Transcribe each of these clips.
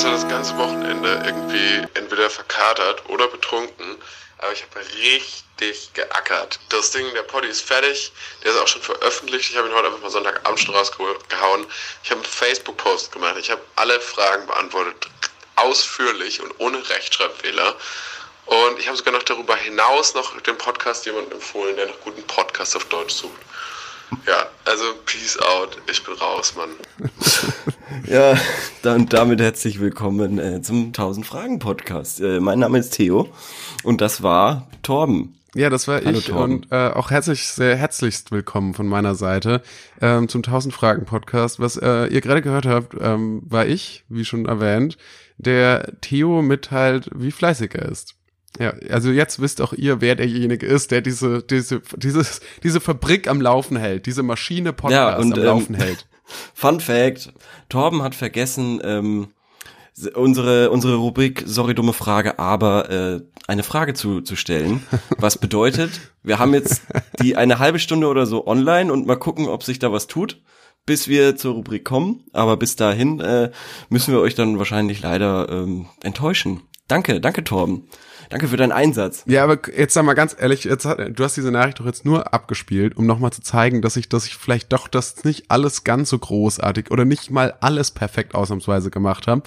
zwar das ganze Wochenende irgendwie entweder verkatert oder betrunken, aber ich habe richtig geackert. Das Ding, der Poddy ist fertig, der ist auch schon veröffentlicht. Ich habe ihn heute einfach mal Sonntagabend schon rausgehauen. Ich habe einen Facebook-Post gemacht. Ich habe alle Fragen beantwortet, ausführlich und ohne Rechtschreibfehler. Und ich habe sogar noch darüber hinaus noch den Podcast jemandem empfohlen, der noch guten Podcast auf Deutsch sucht. Ja, also peace out. Ich bin raus, Mann. ja, dann damit herzlich willkommen äh, zum 1000 Fragen Podcast. Äh, mein Name ist Theo und das war Torben. Ja, das war Hallo, ich Torben. und äh, auch herzlich, sehr herzlichst willkommen von meiner Seite ähm, zum 1000 Fragen Podcast. Was äh, ihr gerade gehört habt, ähm, war ich, wie schon erwähnt, der Theo mitteilt, wie fleißig er ist. Ja, also jetzt wisst auch ihr, wer derjenige ist, der diese, diese, dieses, diese Fabrik am Laufen hält, diese Maschine Podcast ja, und, am ähm, Laufen hält. Fun Fact, Torben hat vergessen, ähm, unsere, unsere Rubrik, sorry, dumme Frage, aber äh, eine Frage zu, zu stellen. Was bedeutet, wir haben jetzt die eine halbe Stunde oder so online und mal gucken, ob sich da was tut, bis wir zur Rubrik kommen. Aber bis dahin äh, müssen wir euch dann wahrscheinlich leider ähm, enttäuschen. Danke, danke Torben. Danke für deinen Einsatz. Ja, aber jetzt sag mal ganz ehrlich, jetzt hat, du hast diese Nachricht doch jetzt nur abgespielt, um nochmal zu zeigen, dass ich, dass ich vielleicht doch das nicht alles ganz so großartig oder nicht mal alles perfekt ausnahmsweise gemacht habe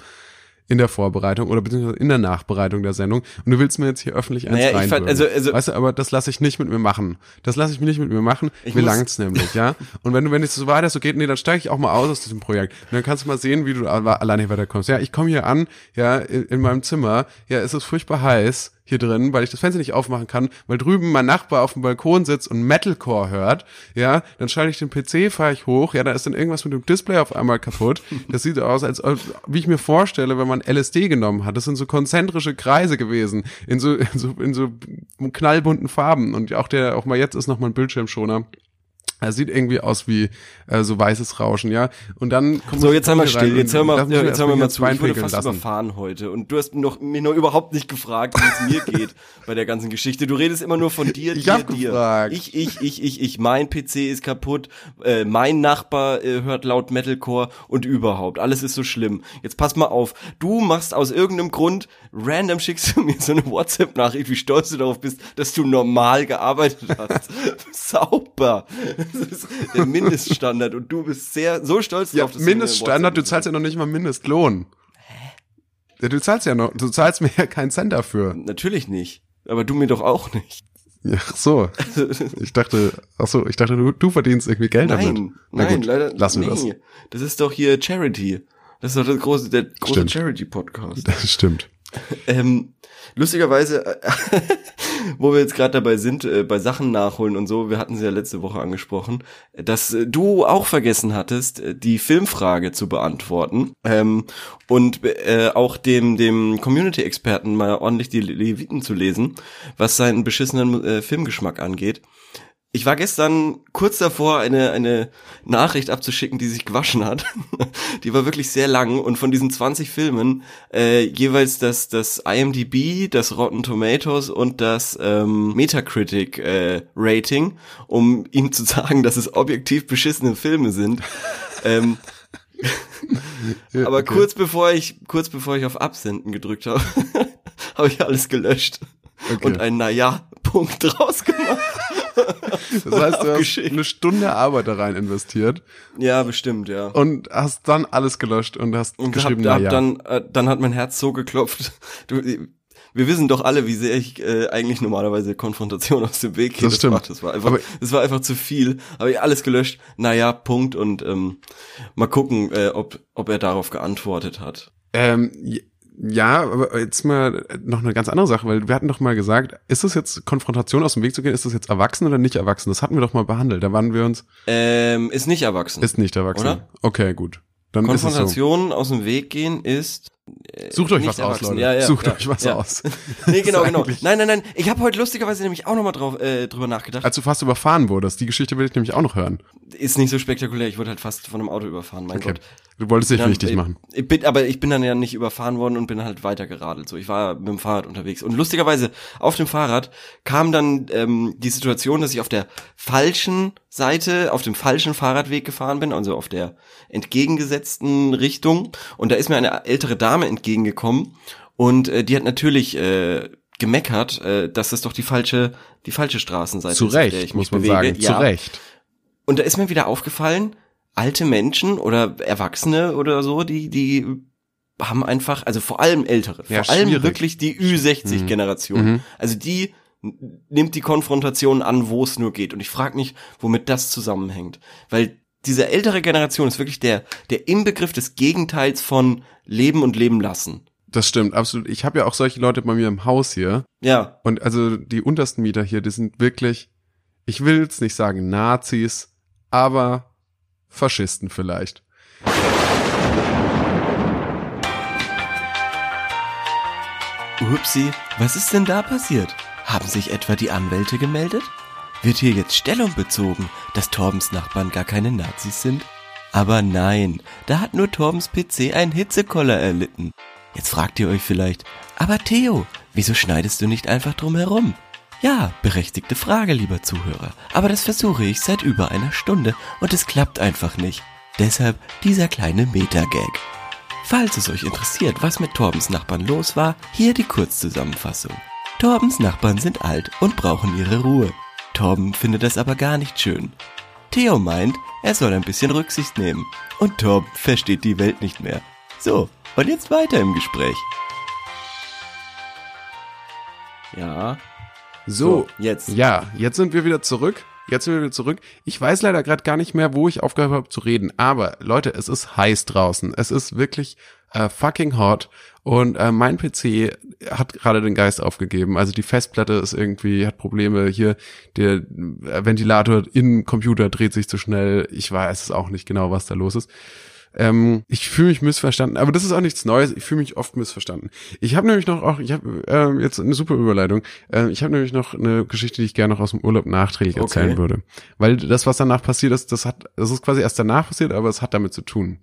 in der Vorbereitung oder beziehungsweise in der Nachbereitung der Sendung und du willst mir jetzt hier öffentlich eins naja, fand, also, also, Weißt du, aber das lasse ich nicht mit mir machen. Das lasse ich mir nicht mit mir machen. Ich mir langt's nämlich, ja. Und wenn du, wenn es so weiter so geht, nee, dann steige ich auch mal aus aus diesem Projekt. Und dann kannst du mal sehen, wie du alleine weiterkommst. Ja, ich komme hier an, ja, in, in meinem Zimmer, ja, es ist furchtbar heiß hier drin, weil ich das Fenster nicht aufmachen kann, weil drüben mein Nachbar auf dem Balkon sitzt und Metalcore hört, ja, dann schalte ich den PC, fahre ich hoch, ja, da ist dann irgendwas mit dem Display auf einmal kaputt. Das sieht aus, als wie ich mir vorstelle, wenn man LSD genommen hat. Das sind so konzentrische Kreise gewesen, in so, in so, in so knallbunten Farben. Und auch der, auch mal jetzt ist noch mal ein Bildschirmschoner. Er sieht irgendwie aus wie äh, so weißes Rauschen, ja. Und dann kommt So, jetzt haben wir still. Jetzt hören wir, ja, jetzt hören wir mal zu. Ich wurde fast lassen. überfahren heute. Und du hast noch, mir noch überhaupt nicht gefragt, wie es mir geht bei der ganzen Geschichte. Du redest immer nur von dir, ich dir, hab dir. Gefragt. Ich, ich, ich, ich, ich. Mein PC ist kaputt. Äh, mein Nachbar äh, hört laut Metalcore und überhaupt. Alles ist so schlimm. Jetzt pass mal auf. Du machst aus irgendeinem Grund, random schickst du mir so eine WhatsApp-Nachricht, wie stolz du darauf bist, dass du normal gearbeitet hast. Sauber. Das ist der Mindeststandard und du bist sehr so stolz ja, drauf. Mindeststandard, du zahlst ja noch nicht mal Mindestlohn. Hä? Ja, du zahlst ja noch, du zahlst mir ja keinen Cent dafür. Natürlich nicht. Aber du mir doch auch nicht. Ja, ach so. Ich dachte, ach so, ich dachte, du, du verdienst irgendwie Geld nein, damit. Na nein, gut, leider. Lassen wir nee. das. Das ist doch hier Charity. Das ist doch das große, der große Charity-Podcast. Das stimmt. Ähm, lustigerweise, wo wir jetzt gerade dabei sind, äh, bei Sachen nachholen und so, wir hatten sie ja letzte Woche angesprochen, dass äh, du auch vergessen hattest, äh, die Filmfrage zu beantworten ähm, und äh, auch dem dem Community-Experten mal ordentlich die Leviten zu lesen, was seinen beschissenen äh, Filmgeschmack angeht. Ich war gestern kurz davor, eine, eine Nachricht abzuschicken, die sich gewaschen hat. die war wirklich sehr lang und von diesen 20 Filmen äh, jeweils das, das IMDB, das Rotten Tomatoes und das ähm, Metacritic äh, Rating, um ihm zu sagen, dass es objektiv beschissene Filme sind. ähm, aber okay. kurz bevor ich kurz bevor ich auf Absenden gedrückt habe, habe ich alles gelöscht okay. und ein naja Punkt draus gemacht. Das heißt, du hast eine Stunde Arbeit da rein investiert. Ja, bestimmt, ja. Und hast dann alles gelöscht und hast und geschrieben, hab, hab ja. dann, äh, dann hat mein Herz so geklopft. Du, wir wissen doch alle, wie sehr ich äh, eigentlich normalerweise Konfrontation aus dem Weg gehe. Das, das stimmt. War, das war einfach, aber, das war einfach zu viel. Habe ich alles gelöscht. Naja, Punkt. Und ähm, mal gucken, äh, ob, ob er darauf geantwortet hat. Ähm, ja, aber jetzt mal noch eine ganz andere Sache, weil wir hatten doch mal gesagt, ist das jetzt Konfrontation aus dem Weg zu gehen, ist das jetzt erwachsen oder nicht erwachsen? Das hatten wir doch mal behandelt, da waren wir uns. Ähm, ist nicht erwachsen. Ist nicht erwachsen. Oder? Okay, gut. Dann Konfrontation so. aus dem Weg gehen ist äh, Sucht euch was aus, Leute. Ja, ja, Sucht ja, euch was aus. nee, genau, genau. Nein, nein, nein. Ich habe heute lustigerweise nämlich auch nochmal äh, drüber nachgedacht. Als du fast überfahren wurdest, die Geschichte will ich nämlich auch noch hören. Ist nicht so spektakulär. Ich wurde halt fast von einem Auto überfahren, mein Okay. Gott. Du wolltest dich Dann- wichtig ich, machen. Ich bin, aber ich bin dann ja nicht überfahren worden und bin halt weiter geradelt. So, ich war mit dem Fahrrad unterwegs. Und lustigerweise, auf dem Fahrrad kam dann ähm, die Situation, dass ich auf der falschen Seite, auf dem falschen Fahrradweg gefahren bin, also auf der entgegengesetzten Richtung. Und da ist mir eine ältere Dame entgegengekommen und äh, die hat natürlich äh, gemeckert, äh, dass das doch die falsche, die falsche Straßenseite Zu ist, auf der muss man bewege. sagen. Ja. Zu Recht. Und da ist mir wieder aufgefallen, alte Menschen oder Erwachsene oder so, die, die haben einfach, also vor allem Ältere, Ja, vor allem schwierig. wirklich die Ü60-Generation. Mhm. Also die nimmt die Konfrontation an, wo es nur geht. Und ich frage mich, womit das zusammenhängt. Weil diese ältere Generation ist wirklich der, der Inbegriff des Gegenteils von Leben und Leben lassen. Das stimmt, absolut. Ich habe ja auch solche Leute bei mir im Haus hier. Ja, Und also die untersten Mieter hier, die sind wirklich, ich will jetzt nicht sagen Nazis, aber Faschisten vielleicht. Upsi, was ist denn da passiert? Haben sich etwa die Anwälte gemeldet? Wird hier jetzt Stellung bezogen, dass Torbens Nachbarn gar keine Nazis sind? Aber nein, da hat nur Torbens PC einen Hitzekoller erlitten. Jetzt fragt ihr euch vielleicht, aber Theo, wieso schneidest du nicht einfach drum herum? Ja, berechtigte Frage, lieber Zuhörer, aber das versuche ich seit über einer Stunde und es klappt einfach nicht. Deshalb dieser kleine Meta-Gag. Falls es euch interessiert, was mit Torbens Nachbarn los war, hier die Kurzzusammenfassung. Torbens Nachbarn sind alt und brauchen ihre Ruhe. Torben findet das aber gar nicht schön. Theo meint, er soll ein bisschen Rücksicht nehmen. Und Torben versteht die Welt nicht mehr. So, und jetzt weiter im Gespräch. Ja. So, jetzt. ja, jetzt sind wir wieder zurück. Jetzt sind wir wieder zurück. Ich weiß leider gerade gar nicht mehr, wo ich aufgehört habe zu reden. Aber Leute, es ist heiß draußen. Es ist wirklich äh, fucking hot. Und äh, mein PC hat gerade den Geist aufgegeben. Also die Festplatte ist irgendwie, hat Probleme. Hier, der äh, Ventilator im Computer dreht sich zu schnell. Ich weiß es auch nicht genau, was da los ist. Ähm, ich fühle mich missverstanden, aber das ist auch nichts Neues. Ich fühle mich oft missverstanden. Ich habe nämlich noch auch, ich habe ähm, jetzt eine super Überleitung. Ähm, ich habe nämlich noch eine Geschichte, die ich gerne noch aus dem Urlaub nachträglich Okay. erzählen würde, weil das, was danach passiert ist, das hat, das ist quasi erst danach passiert, aber es hat damit zu tun.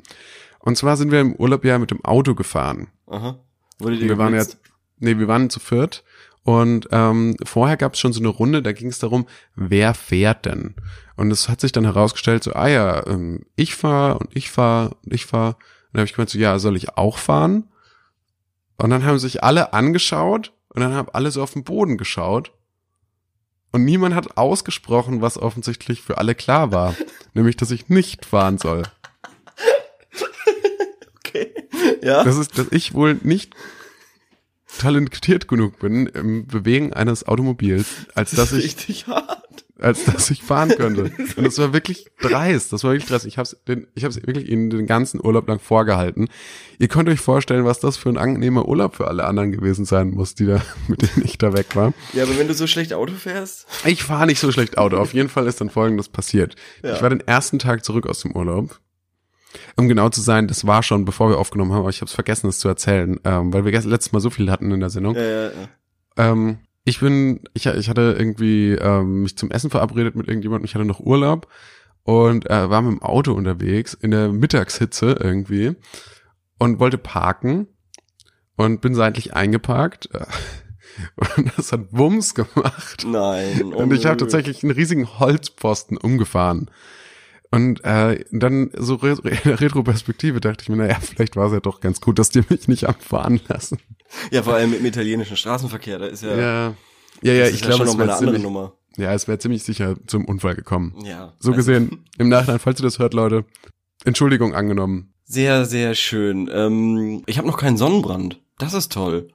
Und zwar sind wir im Urlaub ja mit dem Auto gefahren. Aha. Wurde dir Wir waren jetzt, nee, wir waren zu viert. Und ähm, vorher gab es schon so eine Runde, da ging es darum, wer fährt denn? Und es hat sich dann herausgestellt, so, ah ja, ähm, ich fahr und ich fahr und ich fahr. Und dann habe ich gemeint, so, ja, soll ich auch fahren? Und dann haben sich alle angeschaut und dann haben alle so auf den Boden geschaut. Und niemand hat ausgesprochen, was offensichtlich für alle klar war. nämlich, dass ich nicht fahren soll. Okay. Ja. Das ist, dass ich wohl nicht talentiert genug bin im Bewegen eines Automobils, als dass ich, richtig hart. als dass ich fahren könnte. Und das war wirklich dreist. Das war wirklich dreist. Ich habe den, ich habe wirklich ihnen den ganzen Urlaub lang vorgehalten. Ihr könnt euch vorstellen, was das für ein angenehmer Urlaub für alle anderen gewesen sein muss, die da, mit denen ich da weg war. Ja, aber wenn du so schlecht Auto fährst. Ich fahre nicht so schlecht Auto. Auf jeden Fall ist dann Folgendes passiert. Ja. Ich war den ersten Tag zurück aus dem Urlaub. Um genau zu sein, das war schon, bevor wir aufgenommen haben, aber ich habe es vergessen, es zu erzählen, ähm, weil wir letztes Mal so viel hatten in der Sendung. Äh, äh, Ähm, ich bin, ich, ich hatte irgendwie ähm, mich zum Essen verabredet mit irgendjemandem, ich hatte noch Urlaub und äh, war mit dem Auto unterwegs in der Mittagshitze irgendwie und wollte parken und bin seitlich eingeparkt äh, und das hat Wumms gemacht nein. und ich habe tatsächlich einen riesigen Holzpfosten umgefahren. Und äh, dann so re in der Retroperspektive dachte ich mir, naja, vielleicht war es ja doch ganz gut, dass die mich nicht abfahren lassen. Ja, vor allem im italienischen Straßenverkehr, da ist ja, Ja, ja, ja, ich ist glaube, schon es wäre andere ziemlich, Nummer. ja, es wäre ziemlich sicher zum Unfall gekommen. Ja. So also gesehen, im Nachhinein, falls ihr das hört, Leute, Entschuldigung angenommen. Sehr, sehr schön. Ähm, ich habe noch keinen Sonnenbrand. Das ist toll.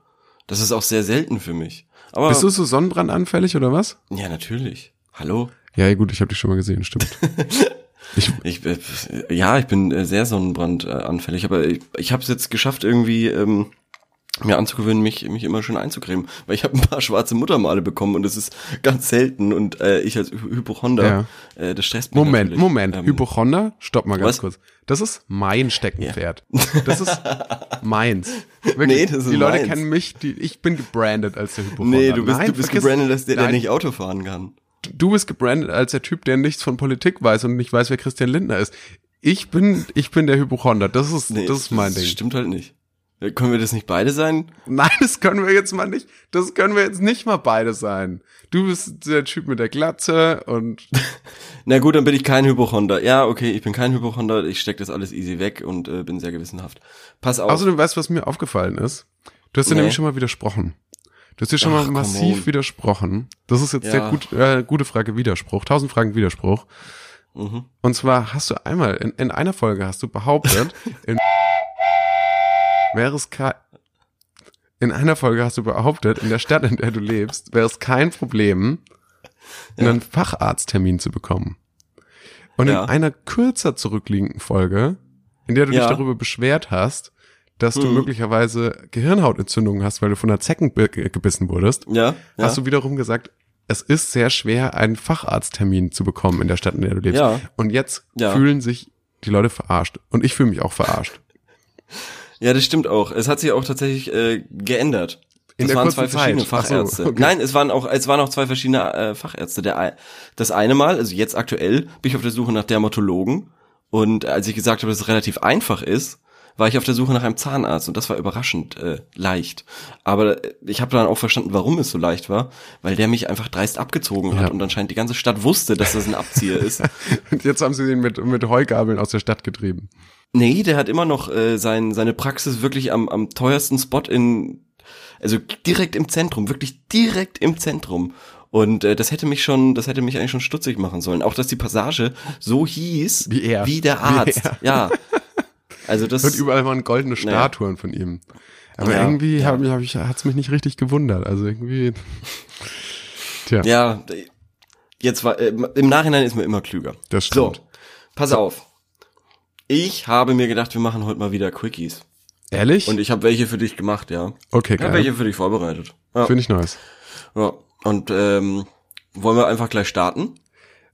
Das ist auch sehr selten für mich. Aber Bist du so sonnenbrandanfällig oder was? ja, natürlich. Hallo. Ja, gut, ich habe dich schon mal gesehen, stimmt. ich, Ich, äh, ja, ich bin äh, sehr sonnenbrandanfällig, aber ich, ich habe es jetzt geschafft, irgendwie ähm, mir anzugewöhnen, mich, mich immer schön einzucremen. Weil ich habe ein paar schwarze Muttermale bekommen und das ist ganz selten. Und äh, ich als Hy- Hypochonder, äh, das stresst mich Moment, natürlich. Moment, Ähm, Hypochonder, stopp mal ganz was? kurz. Das ist mein Steckenpferd. Das ist meins. Wirklich. Nee, das ist die Leute meins. kennen mich, die, ich bin gebrandet als der Hypochonder. Nee, du bist, Nein, du bist gebrandet als der, der nicht Auto fahren kann. Du bist gebrandet als der Typ, der nichts von Politik weiß und nicht weiß, wer Christian Lindner ist. Ich bin, ich bin der Hypochonder. Das ist, Nee, das ist mein das Ding. stimmt halt nicht. Äh, Können wir das nicht beide sein? Nein, das können wir jetzt mal nicht. Das können wir jetzt nicht mal beide sein. Du bist der Typ mit der Glatze und Na gut, dann bin ich kein Hypochonder. Ja, okay, ich bin kein Hypochonder. Ich steck das alles easy weg und äh, bin sehr gewissenhaft. Pass auf. außerdem weißt du, was mir aufgefallen ist? Du hast dir Nee. nämlich schon mal widersprochen. Du hast dir schon Ach, mal massiv widersprochen. Das ist jetzt Ja. der gut, äh, gute Frage Widerspruch. Tausend Fragen Widerspruch. mhm. Und zwar hast du einmal, in, in einer Folge hast du behauptet, in wäre es kein, in einer Folge hast du behauptet, in der Stadt, in der du lebst, wäre es kein Problem, einen Facharzttermin zu bekommen. Und Ja. in einer kürzer zurückliegenden Folge, in der du dich Ja. darüber beschwert hast, dass du Mhm. möglicherweise Gehirnhautentzündungen hast, weil du von einer Zecken gebissen wurdest, Ja, ja. hast du wiederum gesagt, es ist sehr schwer, einen Facharzttermin zu bekommen in der Stadt, in der du lebst. Ja. Und jetzt Ja. fühlen sich die Leute verarscht. Und ich fühle mich auch verarscht. Ja, das stimmt auch. Es hat sich auch tatsächlich äh, geändert. In das waren zwei verschiedene Zeit. Ach so, Fachärzte. okay. Nein, es waren auch es waren auch zwei verschiedene äh, Fachärzte. Der das eine Mal, also jetzt aktuell, bin ich auf der Suche nach Dermatologen und als ich gesagt habe, dass es relativ einfach ist, war ich auf der Suche nach einem Zahnarzt und das war überraschend äh, leicht. Aber äh, ich habe dann auch verstanden, warum es so leicht war, weil der mich einfach dreist abgezogen hat Ja. und anscheinend die ganze Stadt wusste, dass das ein Abzieher ist. Und jetzt haben sie den mit, mit Heugabeln aus der Stadt getrieben. Nee, der hat immer noch äh, sein, seine Praxis wirklich am, am teuersten Spot in, also direkt im Zentrum, wirklich direkt im Zentrum. Und äh, das hätte mich schon, das hätte mich eigentlich schon stutzig machen sollen. Auch dass die Passage so hieß Wie er. wie der Wie Arzt. er. Ja. Also das. Und überall waren goldene Statuen von ihm. Aber Ja, irgendwie ja. hab, hab ich, hat's mich nicht richtig gewundert. Also irgendwie. Tja, ja. Jetzt war äh, im Nachhinein ist man immer klüger. das So, stimmt. pass auf. Ich habe mir gedacht, wir machen heute mal wieder Quickies. Ehrlich? Und ich habe welche für dich gemacht, ja. okay, Ich habe geil. welche für dich vorbereitet. Ja. Finde ich nice. Ja, und ähm, wollen wir einfach gleich starten?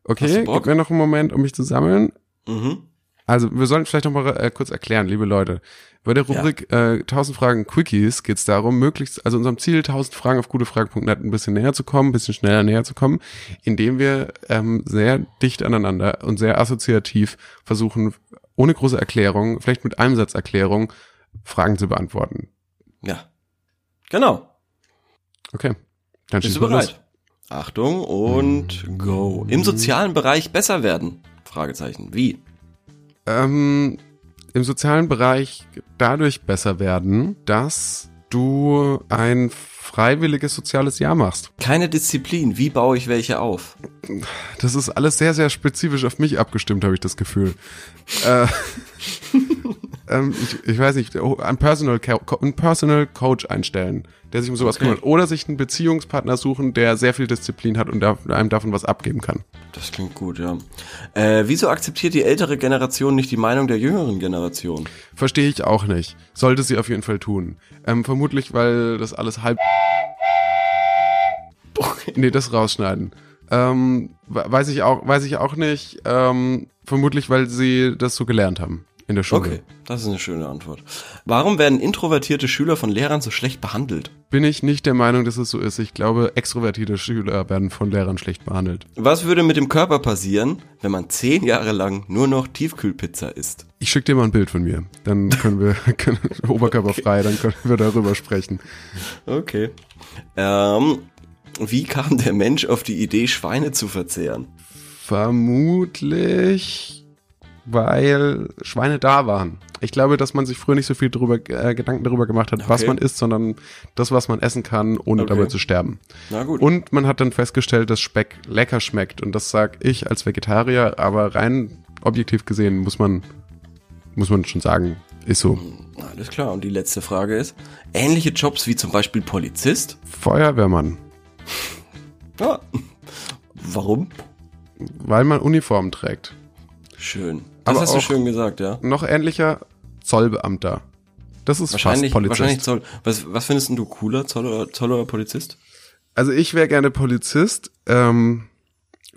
Okay, gib mir noch einen Moment, um mich zu sammeln. Mhm. Also, wir sollten vielleicht noch mal äh, kurz erklären, liebe Leute. Bei der Rubrik äh, 1000 Fragen Quickies geht es darum, möglichst, also unserem Ziel 1000 Fragen auf gutefrage.net ein bisschen näher zu kommen, ein bisschen schneller näher zu kommen, indem wir ähm, sehr dicht aneinander und sehr assoziativ versuchen, ohne große Erklärung, vielleicht mit einem Satz Erklärung, Fragen zu beantworten. Ja. Genau. Okay, dann Bist du mal los. bereit? Achtung und go. Im sozialen Bereich besser werden? Fragezeichen. Wie? Ähm, im sozialen Bereich dadurch besser werden, dass du ein freiwilliges soziales Jahr machst. Keine Disziplin. Wie baue ich welche auf? Das ist alles sehr, sehr spezifisch auf mich abgestimmt, habe ich das Gefühl. äh, ähm, ich, ich weiß nicht, oh, ein Personal, Co- ein Personal Coach einstellen, der sich um sowas Okay. kümmert. Oder sich einen Beziehungspartner suchen, der sehr viel Disziplin hat und einem davon was abgeben kann. Das klingt gut, ja. Äh, wieso akzeptiert die ältere Generation nicht die Meinung der jüngeren Generation? Verstehe ich auch nicht. Sollte sie auf jeden Fall tun. Ähm, vermutlich, weil das alles halb. Nee, das rausschneiden. Ähm, we- weiß ich auch, weiß ich auch nicht. Ähm, vermutlich, weil sie das so gelernt haben in der Schule. Okay, das ist eine schöne Antwort. Warum werden introvertierte Schüler von Lehrern so schlecht behandelt? Bin ich nicht der Meinung, dass es so ist. Ich glaube, extrovertierte Schüler werden von Lehrern schlecht behandelt. Was würde mit dem Körper passieren, wenn man zehn Jahre lang nur noch Tiefkühlpizza isst? Ich schicke dir mal ein Bild von mir. Dann können wir können, oberkörperfrei, dann können wir darüber sprechen. Okay. Ähm, wie kam der Mensch auf die Idee, Schweine zu verzehren? Vermutlich, weil Schweine da waren. Ich glaube, dass man sich früher nicht so viel darüber, äh, Gedanken darüber gemacht hat, was Okay. man isst, sondern das, was man essen kann, ohne Okay. dabei zu sterben. Na gut. Und man hat dann festgestellt, dass Speck lecker schmeckt. Und das sag ich als Vegetarier, aber rein objektiv gesehen muss man, muss man schon sagen, ist so. Alles klar. Und die letzte Frage ist, ähnliche Jobs wie zum Beispiel Polizist? Feuerwehrmann, Ja. Warum? weil man Uniform trägt. Schön. Das Aber hast du schön gesagt, ja. Noch ähnlicher Zollbeamter. Das ist Wahrscheinlich, fast Polizist. wahrscheinlich Zoll. Was, was findest denn du cooler, Zoll oder, Zoll oder Polizist? Also ich wäre gerne Polizist, ähm,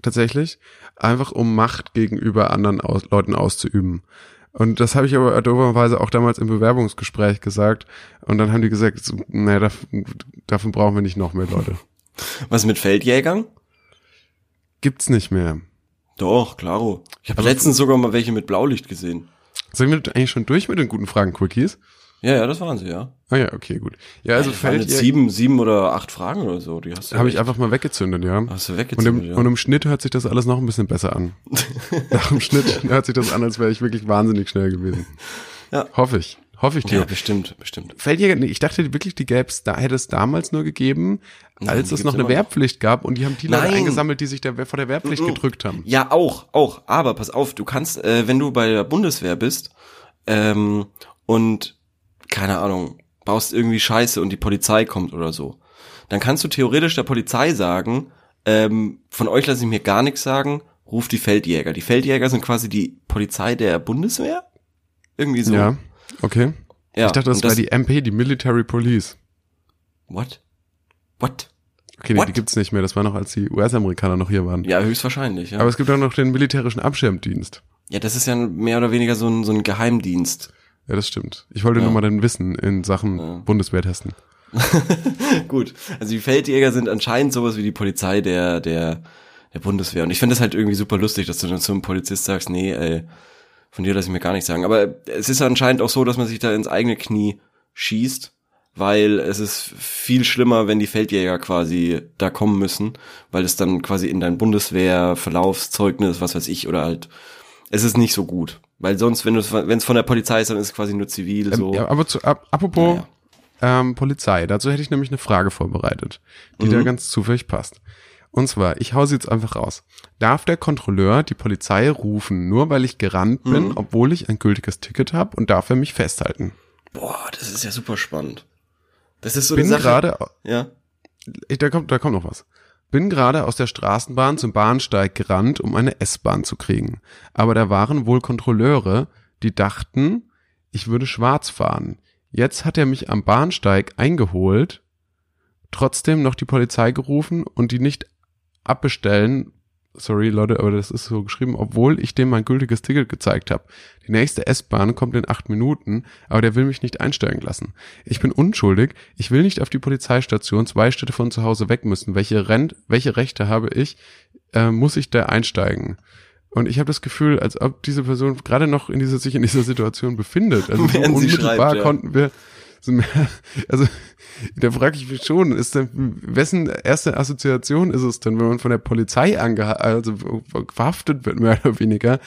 tatsächlich, einfach um Macht gegenüber anderen aus Leuten auszuüben. Und das habe ich aber doberweise auch damals im Bewerbungsgespräch gesagt. Und dann haben die gesagt, so, naja, davon, davon brauchen wir nicht noch mehr Leute. Was mit Feldjägern? Gibt's nicht mehr. Doch, klaro. Ich habe letztens sogar mal welche mit Blaulicht gesehen. Sind wir eigentlich schon durch mit den guten Fragen-Quickies? Ja, ja, das waren sie, ja. Ah ja, okay, gut. Ja, also waren fällt jetzt sieben, sieben oder acht Fragen oder so. Die hast du habe ich einfach mal weggezündet, ja. hast du Und weggezündet, im, ja. und im Schnitt hört sich das alles noch ein bisschen besser an. Nach dem Schnitt hört sich das an, als wäre ich wirklich wahnsinnig schnell gewesen. Ja. Hoffe ich. Hoffe ich dir. ja, bestimmt, bestimmt. Feldjäger, nee, ich dachte wirklich, die gäb's, da hätte es damals nur gegeben, als es noch eine immer noch. Wehrpflicht gab und die haben die Leute Nein. eingesammelt, die sich der, vor der Wehrpflicht Mhm. gedrückt haben. Ja, auch, auch. Aber pass auf, du kannst, äh, wenn du bei der Bundeswehr bist ähm, und keine Ahnung, baust irgendwie Scheiße und die Polizei kommt oder so, dann kannst du theoretisch der Polizei sagen, ähm, von euch lasse ich mir gar nichts sagen, ruft die Feldjäger. Die Feldjäger sind quasi die Polizei der Bundeswehr? Irgendwie so. Ja, okay. Ja, ich dachte, das, und war die MP, die Military Police. What? What? Okay, nee, What? die gibt's nicht mehr. Das war noch, als die US-Amerikaner noch hier waren. Ja, höchstwahrscheinlich, ja. Aber es gibt auch noch den militärischen Abschirmdienst. ja, das ist ja mehr oder weniger so ein, so ein Geheimdienst. Ja, das stimmt. Ich wollte Ja. nur mal dein Wissen in Sachen Ja. Bundeswehr testen. Gut, also die Feldjäger sind anscheinend sowas wie die Polizei der, der, der Bundeswehr. Und ich finde das halt irgendwie super lustig, dass du dann zum Polizist sagst, nee, ey, von dir lass ich mir gar nichts sagen. Aber es ist anscheinend auch so, dass man sich da ins eigene Knie schießt, weil es ist viel schlimmer, wenn die Feldjäger quasi da kommen müssen, weil es dann quasi in dein Bundeswehr-Verlaufszeugnis, was weiß ich, oder halt, es ist nicht so gut. Weil sonst, wenn es von der Polizei ist, dann ist es quasi nur zivil, so. Ähm, ja, aber zu, ap apropos Naja. ähm, Polizei, dazu hätte ich nämlich eine Frage vorbereitet, die da Mhm. ganz zufällig passt. Und zwar, ich hau sie jetzt einfach raus. Darf der Kontrolleur die Polizei rufen, nur weil ich gerannt bin, Mhm. obwohl ich ein gültiges Ticket habe und darf er mich festhalten? Boah, das ist ja super spannend. Das ist so bin eine Sache. gerade, Ja. ich, da kommt, da kommt noch was. Bin gerade aus der Straßenbahn zum Bahnsteig gerannt, um eine S-Bahn zu kriegen. Aber da waren wohl Kontrolleure, die dachten, ich würde schwarz fahren. Jetzt hat er mich am Bahnsteig eingeholt, trotzdem noch die Polizei gerufen und die nicht abbestellen. Sorry, Leute, aber das ist so geschrieben, obwohl ich dem mein gültiges Ticket gezeigt habe. Die nächste S-Bahn kommt in acht Minuten, aber der will mich nicht einsteigen lassen. Ich bin unschuldig. Ich will nicht auf die Polizeistation zwei Städte von zu Hause weg müssen. Welche, Rent, welche Rechte habe ich? Äh, muss ich da einsteigen? Und ich habe das Gefühl, als ob diese Person gerade noch in dieser, sich in dieser Situation befindet. Also so unmittelbar schreibt, ja. konnten wir also da frage ich mich schon, ist denn, wessen erste Assoziation ist es denn, wenn man von der Polizei angeha also verhaftet wird, mehr oder weniger,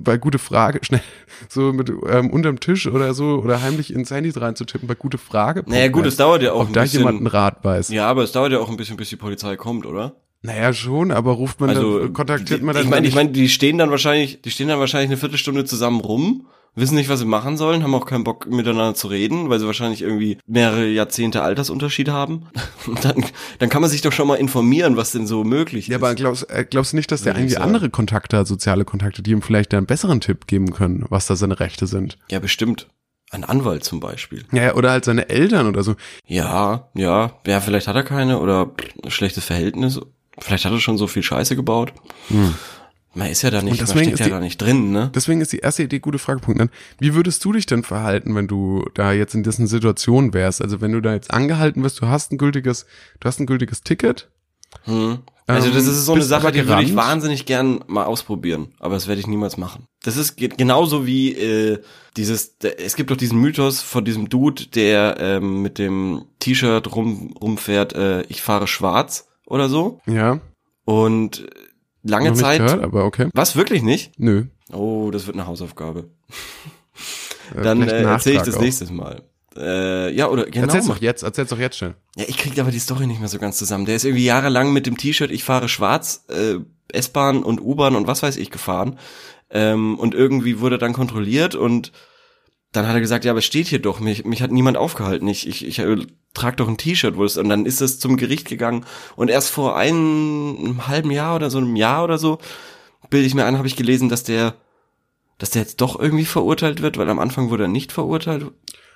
bei gute Frage, schnell so mit ähm, unterm Tisch oder so oder heimlich ins Handy reinzutippen, bei gute Frage. Naja, gut, es dauert ja auch ob ein da bisschen. jemand einen Rat weiß. Ja, aber es dauert ja auch ein bisschen, bis die Polizei kommt, oder? Naja, schon, aber ruft man Also dann, kontaktiert man dann Ich meine, ich meine, die stehen dann wahrscheinlich, die stehen dann wahrscheinlich eine Viertelstunde zusammen rum, wissen nicht, was sie machen sollen, haben auch keinen Bock miteinander zu reden, weil sie wahrscheinlich irgendwie mehrere Jahrzehnte Altersunterschied haben. Dann, dann kann man sich doch schon mal informieren, was denn so möglich Ja, ist. aber glaubst, äh, glaubst du nicht, dass der Würde irgendwie andere Kontakte hat, soziale Kontakte, die ihm vielleicht einen besseren Tipp geben können, was da seine Rechte sind? ja, bestimmt. Ein Anwalt zum Beispiel. Ja, oder halt seine Eltern oder so. Ja, ja, ja, vielleicht hat er keine oder ein schlechtes Verhältnis. Vielleicht hat er schon so viel Scheiße gebaut. Man ist ja da nicht, man steckt ist ja die- da nicht drin, ne? Deswegen ist die erste Idee gute Fragepunkt. Dann, wie würdest du dich denn verhalten, wenn du da jetzt in diesen Situation wärst? Also wenn du da jetzt angehalten wirst, du hast ein gültiges, du hast ein gültiges Ticket. Hm. Also Ähm, das ist so eine Sache, die würde ich wahnsinnig gern mal ausprobieren, aber das werde ich niemals machen. Das ist genauso wie äh, dieses, es gibt doch diesen Mythos von diesem Dude, der ähm, mit dem T-Shirt rum rumfährt, äh, ich fahre schwarz oder so Ja, und lange noch nicht Zeit. gehört, aber okay. Was wirklich nicht? Nö. Oh, das wird eine Hausaufgabe. Äh, Dann äh, erzähle ich das auch. nächstes Mal. Äh, ja, oder genau. Erzähl's doch jetzt, erzähl's doch jetzt schnell. Ja, ich krieg aber die Story nicht mehr so ganz zusammen. Der ist irgendwie jahrelang mit dem T-Shirt, ich fahre schwarz, äh, S-Bahn und U-Bahn und was weiß ich gefahren. Ähm, und irgendwie wurde dann kontrolliert und dann hat er gesagt, ja, aber steht hier doch, mich, mich hat niemand aufgehalten. Ich, ich, ich äh, trag doch ein T-Shirt, wo es, und dann ist es zum Gericht gegangen und erst vor einem, einem halben Jahr oder so einem Jahr oder so, bilde ich mir ein, habe ich gelesen, dass der, dass der jetzt doch irgendwie verurteilt wird, weil am Anfang wurde er nicht verurteilt,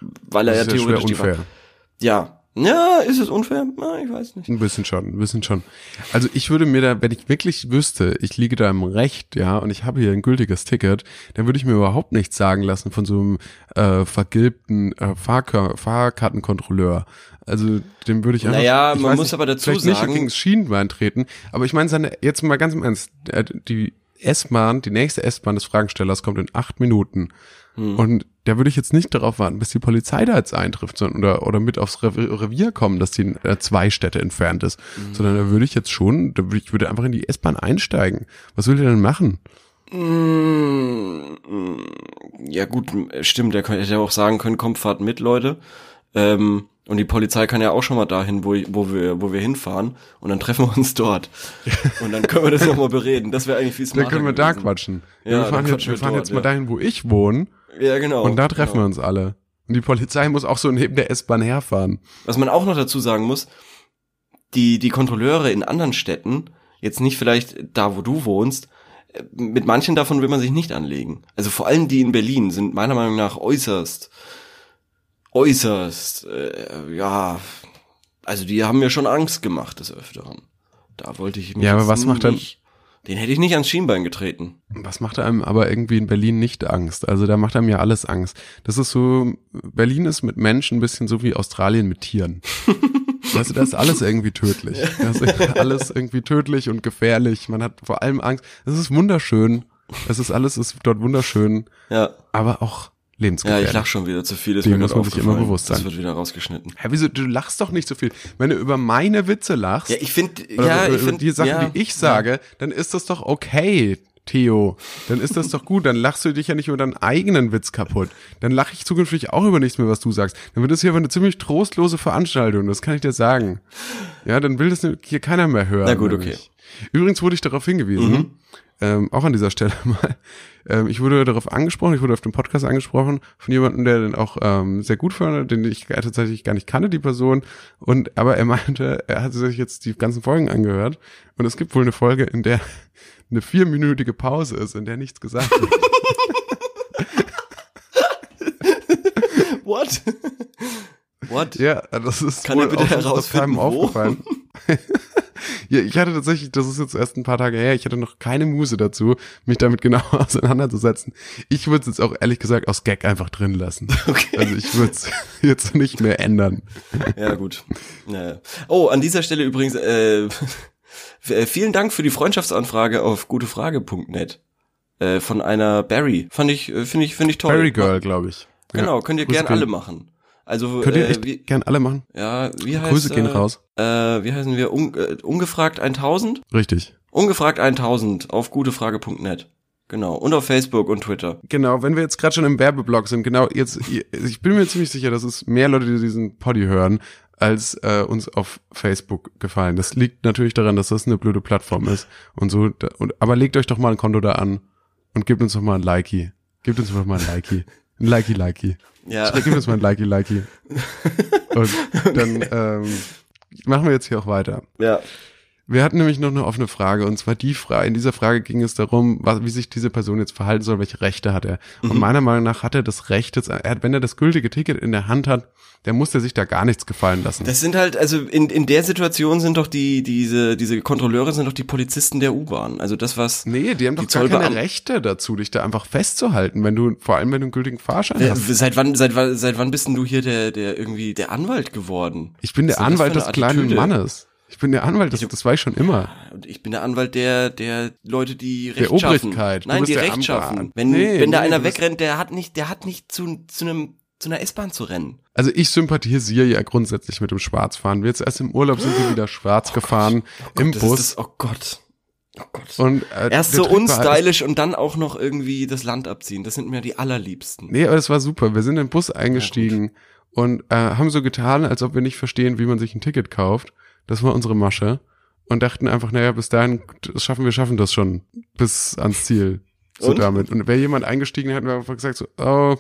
weil er ja ja theoretisch die unfair. ja. Ja, ist es unfair? Na, ich weiß nicht. Ein bisschen schon, ein bisschen schon. Also ich würde mir da, wenn ich wirklich wüsste, ich liege da im Recht, ja, und ich habe hier ein gültiges Ticket, dann würde ich mir überhaupt nichts sagen lassen von so einem äh, vergilbten äh, Fahrkar Fahrkartenkontrolleur. Also dem würde ich einfach. Naja, ich man muss nicht, aber dazu vielleicht nicht sagen- gegen das Schienenbein treten, aber ich meine, seine, jetzt mal ganz im Ernst, äh, die S-Bahn, die nächste S-Bahn des Fragenstellers kommt in acht Minuten. Hm. Und da würde ich jetzt nicht darauf warten, bis die Polizei da jetzt eintrifft, sondern oder, oder mit aufs Rev- Revier kommen, dass die äh, zwei Städte entfernt ist. Hm. Sondern da würde ich jetzt schon, da würde ich würde einfach in die S-Bahn einsteigen. Was will der denn machen? Mm, mm, Ja gut, stimmt, der hätte ja auch sagen können, kommt, fahrt mit, Leute. Ähm, und die Polizei kann ja auch schon mal dahin, wo, wo wir, wo wir hinfahren. Und dann treffen wir uns dort. Und dann können wir das nochmal bereden. Das wäre eigentlich viel Dann smarter können wir da gewesen. quatschen. Ja, wir dann fahren, jetzt, wir fahren dort, jetzt mal dahin, wo ich wohne. Ja, genau. Und da treffen genau. wir uns alle. Und die Polizei muss auch so neben der S-Bahn herfahren. Was man auch noch dazu sagen muss, die, die Kontrolleure in anderen Städten, jetzt nicht vielleicht da, wo du wohnst, äh, mit manchen davon will man sich nicht anlegen. Also vor allem die in Berlin sind meiner Meinung nach äußerst, äußerst, äh, ja, also die haben mir schon Angst gemacht des Öfteren. Da wollte ich mich Ja, aber was macht dann- nicht, den hätte ich nicht ans Schienbein getreten. Was macht einem aber irgendwie in Berlin nicht Angst? Also da macht einem ja alles Angst. Das ist so, Berlin ist mit Menschen ein bisschen so wie Australien mit Tieren. Weißt du, da ist alles irgendwie tödlich. Da ist alles irgendwie tödlich und gefährlich. Man hat vor allem Angst. Es ist wunderschön. Es ist alles ist dort wunderschön, Ja, aber auch ja, lebensgefährlich. ich lach schon wieder zu viel. Das Dem muss man sich immer bewusst Das sein. wird wieder rausgeschnitten. Hä, wieso, du lachst doch nicht so viel. Wenn du über meine Witze lachst, Ja, ich finde, ja, über, ich finde die Sachen, ja, die ich sage, dann ist das doch okay, Theo. Dann ist das doch gut. Dann lachst du dich ja nicht über deinen eigenen Witz kaputt. Dann lache ich zukünftig auch über nichts mehr, was du sagst. Dann wird das hier aber eine ziemlich trostlose Veranstaltung, das kann ich dir sagen. Ja, dann will das hier keiner mehr hören. Na gut, okay. Übrigens wurde ich darauf hingewiesen, Mhm. ähm, auch an dieser Stelle mal, ähm, ich wurde darauf angesprochen, ich wurde auf dem Podcast angesprochen von jemandem, der den auch ähm, sehr gut fand, den ich tatsächlich gar nicht kannte, die Person. Und aber er meinte, er hatte sich jetzt die ganzen Folgen angehört und es gibt wohl eine Folge, in der eine vierminütige Pause ist, in der nichts gesagt wird. What? What? ja, das ist Kann wohl bitte auch herausfinden, wo? aufgefallen. ja, ich hatte tatsächlich, das ist jetzt erst ein paar Tage her, ich hatte noch keine Muse dazu, mich damit genau auseinanderzusetzen. Ich würde es jetzt auch ehrlich gesagt aus Gag einfach drin lassen. Okay. Also ich würde es jetzt nicht mehr ändern. Ja, gut. Naja. Oh, an dieser Stelle übrigens, äh, vielen Dank für die Freundschaftsanfrage auf gutefrage.net. Äh, von einer Barry. Fand ich, äh, finde ich, finde ich toll. Barry Girl, glaube ich. Genau, Ja. könnt ihr Grüße gern gehen- alle machen. Also, Könnt ihr äh, echt wie, gern alle machen? ja, wie heißt Grüße gehen äh, raus. Äh, wie heißen wir? Un, äh, ungefragt 1000? Richtig. Ungefragt 1000 auf gutefrage.net. Genau. Und auf Facebook und Twitter. Genau, wenn wir jetzt gerade schon im Werbeblock sind, genau, jetzt, ich bin mir ziemlich sicher, dass es mehr Leute, die diesen Poddy hören, als äh, uns auf Facebook gefallen. Das liegt natürlich daran, dass das eine blöde Plattform ist und so. Da, und, aber legt euch doch mal ein Konto da an und gebt uns doch mal ein Likey. Gebt uns doch mal ein Likey. Ein Likey, Likey. Ja. Gib uns mal ein Likey, Likey. Und dann ähm, machen wir jetzt hier auch weiter. Ja. Wir hatten nämlich noch eine offene Frage und zwar die Frage, in dieser Frage ging es darum, was, wie sich diese Person jetzt verhalten soll, welche Rechte hat er. Und meiner Meinung nach hat er das Recht jetzt, er hat, wenn er das gültige Ticket in der Hand hat, der muss er sich da gar nichts gefallen lassen. Das sind halt, also in, in der Situation sind doch die, diese, diese Kontrolleure sind doch die Polizisten der U-Bahn. Also das, was. nee, die haben doch die gar keine Rechte dazu, dich da einfach festzuhalten, wenn du, vor allem wenn du einen gültigen Fahrschein Äh, hast. seit wann, seit wann, seit wann bist denn du hier der, der irgendwie der Anwalt geworden? Ich bin der Anwalt des eine kleinen? Mannes. Ich bin der Anwalt, das, das war ich schon immer. Und ich bin der Anwalt der, der Leute, die Der Recht schaffen. Obrigkeit. Nein, die der Recht schaffen. Wenn, Nee, wenn da nee, einer wegrennt, der hat nicht, der hat nicht zu, zu einem, zu einer S-Bahn zu rennen. Also ich sympathisiere ja grundsätzlich mit dem Schwarzfahren. Wir jetzt erst im Urlaub sind wir wieder schwarz gefahren im das Bus. Ist das, oh Gott. Oh Gott. und äh, Erst der so halt- unstylisch und dann auch noch irgendwie das Land abziehen. Das sind mir die allerliebsten. Nee, aber das war super. Wir sind in den Bus eingestiegen und äh, haben so getan, als ob wir nicht verstehen, wie man sich ein Ticket kauft. Das war unsere Masche. Und dachten einfach, naja, bis dahin das schaffen wir schaffen das schon bis ans Ziel. So Und? damit. Und wäre jemand eingestiegen, hätten wir einfach gesagt so, oh,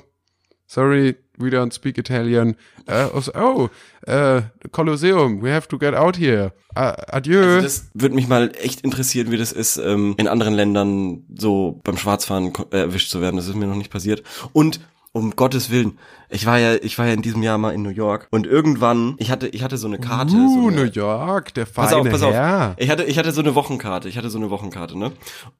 sorry, we don't speak Italian. Uh, oh, uh, Colosseum, we have to get out here. Uh, adieu. Also das würde mich mal echt interessieren, wie das ist, ähm, in anderen Ländern so beim Schwarzfahren äh, erwischt zu werden. Das ist mir noch nicht passiert. Und um Gottes Willen, ich war ja, ich war ja in diesem Jahr mal in New York und irgendwann, ich hatte, ich hatte so eine Karte. so uh, eine, New York, der Pass feine auf, pass auf. Herr. Ich hatte, ich hatte so eine Wochenkarte. Ich hatte so eine Wochenkarte, ne?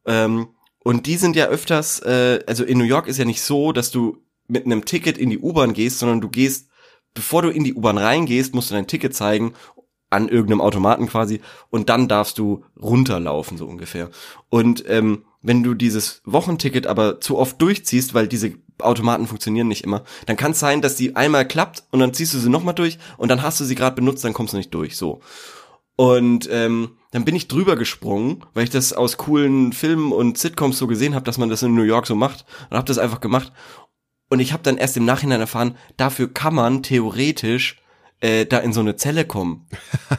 Ähm, und die sind ja öfters, äh, also in New York ist ja nicht so, dass du mit einem Ticket in die U-Bahn gehst, sondern du gehst bevor du in die U-Bahn reingehst, musst du dein Ticket zeigen an irgendeinem Automaten quasi und dann darfst du runterlaufen so ungefähr. Und ähm, wenn du dieses Wochenticket aber zu oft durchziehst, weil diese Automaten funktionieren nicht immer, dann kann es sein, dass die einmal klappt und dann ziehst du sie nochmal durch und dann hast du sie gerade benutzt, dann kommst du nicht durch. So. Und ähm, dann bin ich drüber gesprungen, weil ich das aus coolen Filmen und Sitcoms so gesehen habe, dass man das in New York so macht und habe das einfach gemacht. Und ich habe dann erst im Nachhinein erfahren, dafür kann man theoretisch äh, da in so eine Zelle kommen.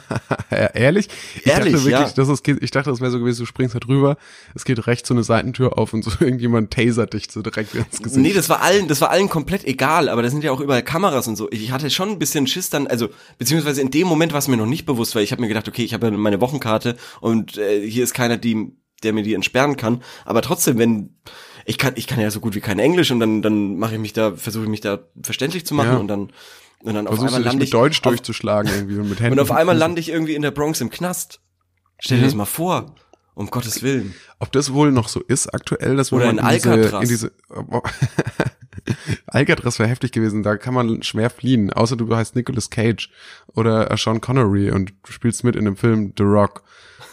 ja, ehrlich? Ich Ehrlich, dachte wirklich, ja. dass es geht, ich dachte, das wäre so gewesen, du springst da drüber, es geht rechts so eine Seitentür auf und so irgendjemand tasert dich so direkt ins Gesicht. Nee, das war allen, das war allen komplett egal, aber da sind ja auch überall Kameras und so. Ich hatte schon ein bisschen Schiss dann, also beziehungsweise in dem Moment war es mir noch nicht bewusst, weil ich habe mir gedacht, okay, ich habe ja meine Wochenkarte und äh, hier ist keiner, die, der mir die entsperren kann. Aber trotzdem, wenn ich kann, ich kann ja so gut wie kein Englisch und dann dann mache ich mich da, versuche ich mich da verständlich zu machen Ja. und dann und dann auf Versuchst du einmal dich lande mit ich Deutsch auf, durchzuschlagen irgendwie und mit Händen. und auf einmal lande ich irgendwie in der Bronx im Knast. Stell dir Mhm. das mal vor. Um Gottes Willen. Ob das wohl noch so ist aktuell, dass Oder man in in diese, in diese Alcatraz wäre heftig gewesen, da kann man schwer fliehen, außer du heißt Nicolas Cage oder äh, Sean Connery und du spielst mit in dem Film The Rock.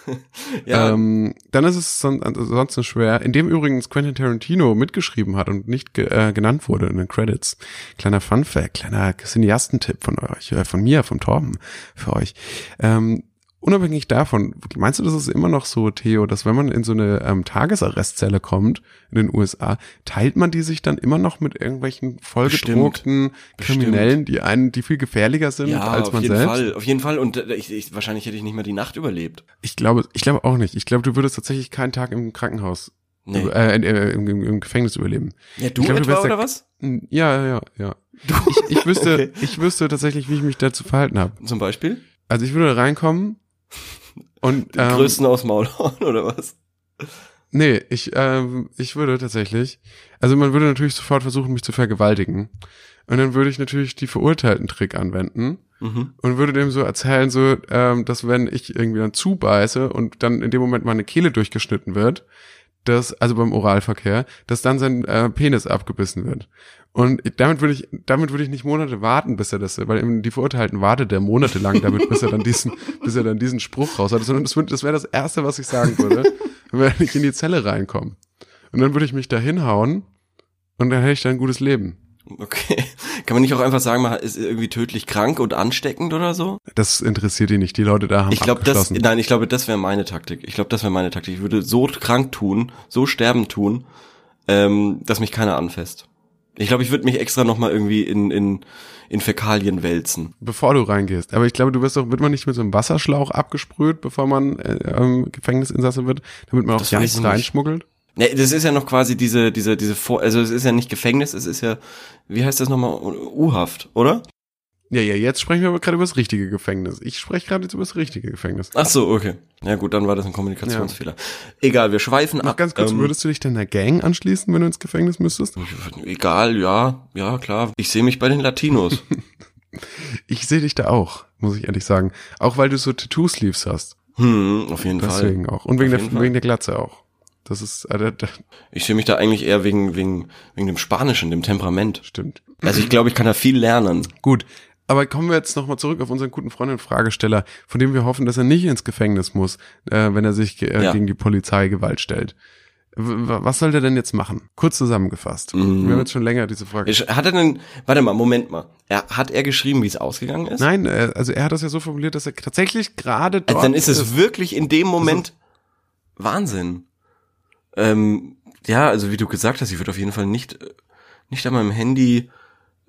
Ja, Ähm, dann ist es son ansonsten schwer, in dem übrigens Quentin Tarantino mitgeschrieben hat und nicht ge äh, genannt wurde in den Credits. Kleiner Fun Fact, kleiner Cineastentipp von euch, äh, von mir, vom Torben, für euch. Ähm, unabhängig davon, meinst du, das ist immer noch so, Theo, dass wenn man in so eine ähm, Tagesarrestzelle kommt in den USA, teilt man die sich dann immer noch mit irgendwelchen vollgedruckten. Kriminellen, die einen, die viel gefährlicher sind ja als auf man jeden selbst? Fall, auf jeden Fall. Und äh, ich, ich, wahrscheinlich hätte ich nicht mal die Nacht überlebt. Ich glaube, ich glaube auch nicht. Ich glaube, du würdest tatsächlich keinen Tag im Krankenhaus, Nee. äh, äh, im, im, im Gefängnis überleben. Ja, du Ich glaub, du etwa der- oder was? Hm, Ja, ja, ja, ja. Ich, ich wüsste, Okay. ich wüsste tatsächlich, wie ich mich dazu verhalten habe. Zum Beispiel? Also ich würde reinkommen und ähm, größten aus Maulhorn oder was? nee, ich ähm, ich würde tatsächlich, also man würde natürlich sofort versuchen, mich zu vergewaltigen. Und dann würde ich natürlich die verurteilten Trick anwenden Mhm. und würde dem so erzählen, so, ähm, dass wenn ich irgendwie dann zubeiße und dann in dem Moment meine Kehle durchgeschnitten wird, dass, also beim Oralverkehr, dass dann sein äh, Penis abgebissen wird. Und damit würde ich, damit würde ich nicht Monate warten, bis er das, weil eben die Verurteilten wartet der monatelang damit, bis er dann diesen, bis er dann diesen Spruch raus hat, sondern das, das wäre das Erste, was ich sagen würde, wenn ich in die Zelle reinkomme. Und dann würde ich mich da hinhauen und dann hätte ich dann ein gutes Leben. Okay. Kann man nicht auch einfach sagen, man ist irgendwie tödlich krank und ansteckend oder so? Das interessiert ihn nicht. Die Leute da haben Ich glaube, das, nein, ich glaube, das wäre meine Taktik. Ich glaube, das wäre meine Taktik. Ich würde so krank tun, so sterben tun, ähm, dass mich keiner anfasst. Ich glaube, ich würde mich extra nochmal irgendwie in, in, in Fäkalien wälzen. bevor du reingehst. Aber ich glaube, du wirst doch, wird man nicht mit so einem Wasserschlauch abgesprüht, bevor man äh, ähm, Gefängnisinsasse wird, damit man auch Das gar nichts reinschmuggelt? Ne, das ist ja noch quasi diese, diese, diese Vor, also es ist ja nicht Gefängnis, es ist ja, wie heißt das nochmal, U-Haft, oder? Ja, ja, jetzt sprechen wir aber gerade über das richtige Gefängnis. Ich spreche gerade jetzt über das richtige Gefängnis. Ach so, okay. Ja gut, dann war das ein Kommunikationsfehler. Egal, wir schweifen Noch ab. ganz kurz, Ähm, würdest du dich deiner Gang anschließen, wenn du ins Gefängnis müsstest? Egal, ja, ja, klar. Ich sehe mich bei den Latinos. Ich sehe dich da auch, muss ich ehrlich sagen. Auch weil du so Tattoo-Sleeves hast. hm, auf jeden Deswegen Fall. auch. Und wegen der, Fall. wegen der Glatze auch. Das ist, äh, da, Ich sehe mich da eigentlich eher wegen, wegen, wegen dem Spanischen, dem Temperament. stimmt. Also ich glaube, ich kann da viel lernen. Gut. Aber kommen wir jetzt nochmal zurück auf unseren guten Freund und Fragesteller, von dem wir hoffen, dass er nicht ins Gefängnis muss, äh, wenn er sich äh, Ja. gegen die Polizeigewalt stellt. W w- was soll der denn jetzt machen? Kurz zusammengefasst. Mhm. Wir haben jetzt schon länger diese Frage. Hat er denn, warte mal, Moment mal. Er, hat er geschrieben, wie es ausgegangen ist? Nein, äh, also er hat das ja so formuliert, dass er tatsächlich gerade dort Also dann ist es wirklich in dem Moment Wahnsinn. Ähm, ja, also wie du gesagt hast, ich würde auf jeden Fall nicht, äh, nicht an meinem Handy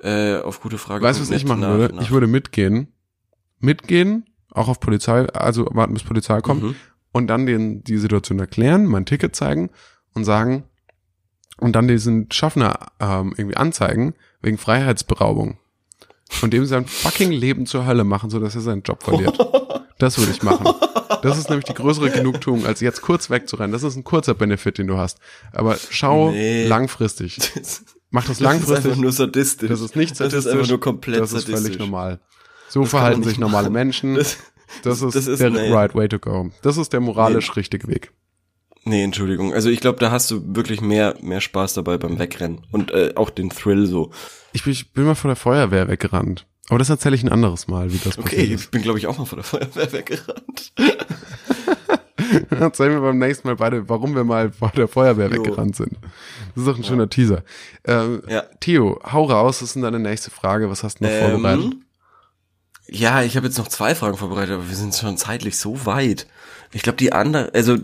äh, auf gute Frage. Weißt du, was ich machen nach- würde? nach- Ich würde mitgehen. Mitgehen, auch auf Polizei, also warten, bis Polizei kommt. Mhm. und dann den, die Situation erklären, mein Ticket zeigen und sagen und dann diesen Schaffner ähm, irgendwie anzeigen wegen Freiheitsberaubung und dem sein fucking Leben zur Hölle machen, so dass er seinen Job verliert. Das würde ich machen. Das ist nämlich die größere Genugtuung, als jetzt kurz wegzurennen. Das ist ein kurzer Benefit, den du hast. Aber schau Nee. langfristig. Das, Mach das das ist langfristig. einfach nur sadistisch. Das ist nicht Das sadistisch. ist einfach nur komplett Das ist völlig sadistisch. normal. So Das verhalten sich normale machen. Menschen. Das, Das ist, das ist- der nee. right way to go. Das ist der moralisch richtige Weg. nee, Entschuldigung. Also ich glaube, da hast du wirklich mehr, mehr Spaß dabei beim Wegrennen. Und äh, auch den Thrill so. Ich bin, ich bin mal vor der Feuerwehr weggerannt. Aber das erzähle ich ein anderes Mal, wie das Okay, passiert ist. ich bin, glaube ich, auch mal von der Feuerwehr weggerannt. Erzählen wir beim nächsten Mal beide, warum wir mal vor der Feuerwehr Jo. weggerannt sind. Das ist doch ein schöner Teaser. Ähm, Ja. Theo, hau raus, was ist denn deine nächste Frage? Was hast du noch vorbereitet? Ähm, ja, ich habe jetzt noch zwei Fragen vorbereitet, aber wir sind schon zeitlich so weit. Ich glaube, die andere, also,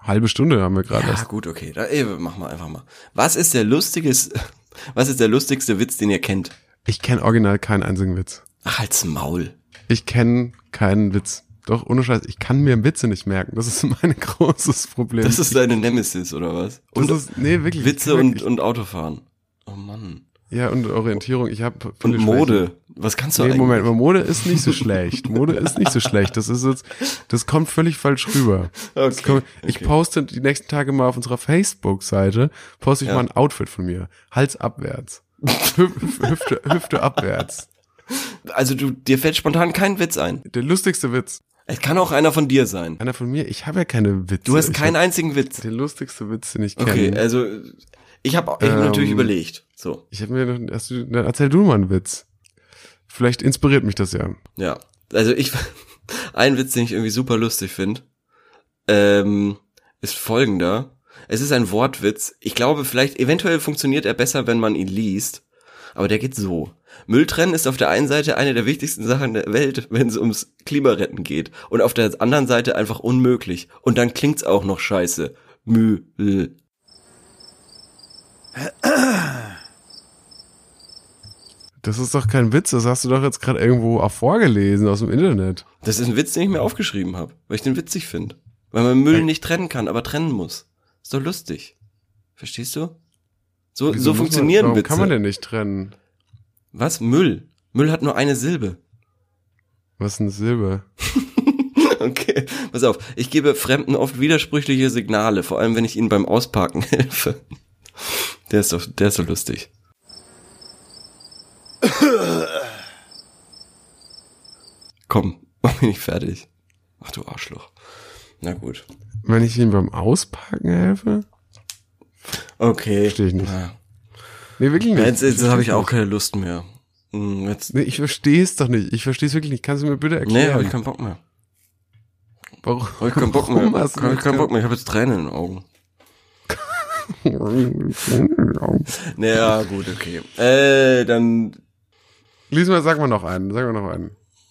Halbe Stunde haben wir gerade ja, erst. gut, okay, da, ey, machen wir einfach mal. Was ist der lustiges, was ist der lustigste Witz, den ihr kennt? Ich kenne original keinen einzigen Witz. Ach, halt's Maul. Ich kenne keinen Witz. Doch, ohne Scheiß, ich kann mir Witze nicht merken. Das ist mein großes Problem. Das ist deine Nemesis, oder was? Das ist, nee, wirklich. Witze und, und Autofahren. Oh Mann. Ja, und Orientierung. Ich habe Und Mode. Was kannst du Nee, eigentlich? Moment, Mode ist nicht so schlecht. Mode ist nicht so schlecht. Das ist jetzt, das kommt völlig falsch rüber. Okay, kommt, Ich okay. poste die nächsten Tage mal auf unserer Facebook-Seite, poste ich Ja. mal ein Outfit von mir. Hals abwärts. Hüf, Hüfte, Hüfte abwärts. Also du, dir fällt spontan kein Witz ein. Der lustigste Witz. Es kann auch einer von dir sein. Einer von mir, ich habe ja keine Witze. Du hast keinen einzigen Witz. Der lustigste Witz, den ich kenne. Okay, also ich habe ich hab Ähm, natürlich überlegt. So, Ich habe mir noch, hast du, dann erzähl du mal einen Witz. Vielleicht inspiriert mich das ja. ja. Also ich ein Witz, den ich irgendwie super lustig finde, ähm, ist folgender. Es ist ein Wortwitz. Ich glaube, vielleicht eventuell funktioniert er besser, wenn man ihn liest. Aber der geht so. Mülltrennen ist auf der einen Seite eine der wichtigsten Sachen der Welt, wenn es ums Klimaretten geht. Und auf der anderen Seite einfach unmöglich. Und dann klingt's auch noch scheiße. Müll. Das ist doch kein Witz, das hast du doch jetzt gerade irgendwo auch vorgelesen aus dem Internet. Das ist ein Witz, den ich mir aufgeschrieben habe, weil ich den witzig finde. Weil man Müll nicht trennen kann, aber trennen muss. Ist doch lustig. Verstehst du? So, Wieso so funktionieren man, warum Witze. kann man denn nicht trennen? Was? Müll. Müll hat nur eine Silbe. Was ist eine Silbe? Okay, pass auf. Ich gebe Fremden oft widersprüchliche Signale, vor allem wenn ich ihnen beim Ausparken helfe. Der ist doch, der ist doch lustig. Komm, mach mich nicht fertig. Ach du Arschloch. Na gut. Wenn ich ihm beim Auspacken helfe? Okay. Versteh ich nicht. Ja. Nee, wirklich nicht. Jetzt, jetzt habe ich auch keine Lust mehr. Hm, Jetzt, Nee, ich verstehe es doch nicht. Ich verstehe es wirklich nicht. Kannst du mir bitte nee, erklären? habe ich keinen Bock mehr. Warum? Habe ich keinen Bock mehr. Habe ich keinen Bock mehr. Ich habe jetzt Tränen in den Augen. Naja, gut, okay. Äh, dann Lies mal, sag mal noch einen. Sag mal noch einen.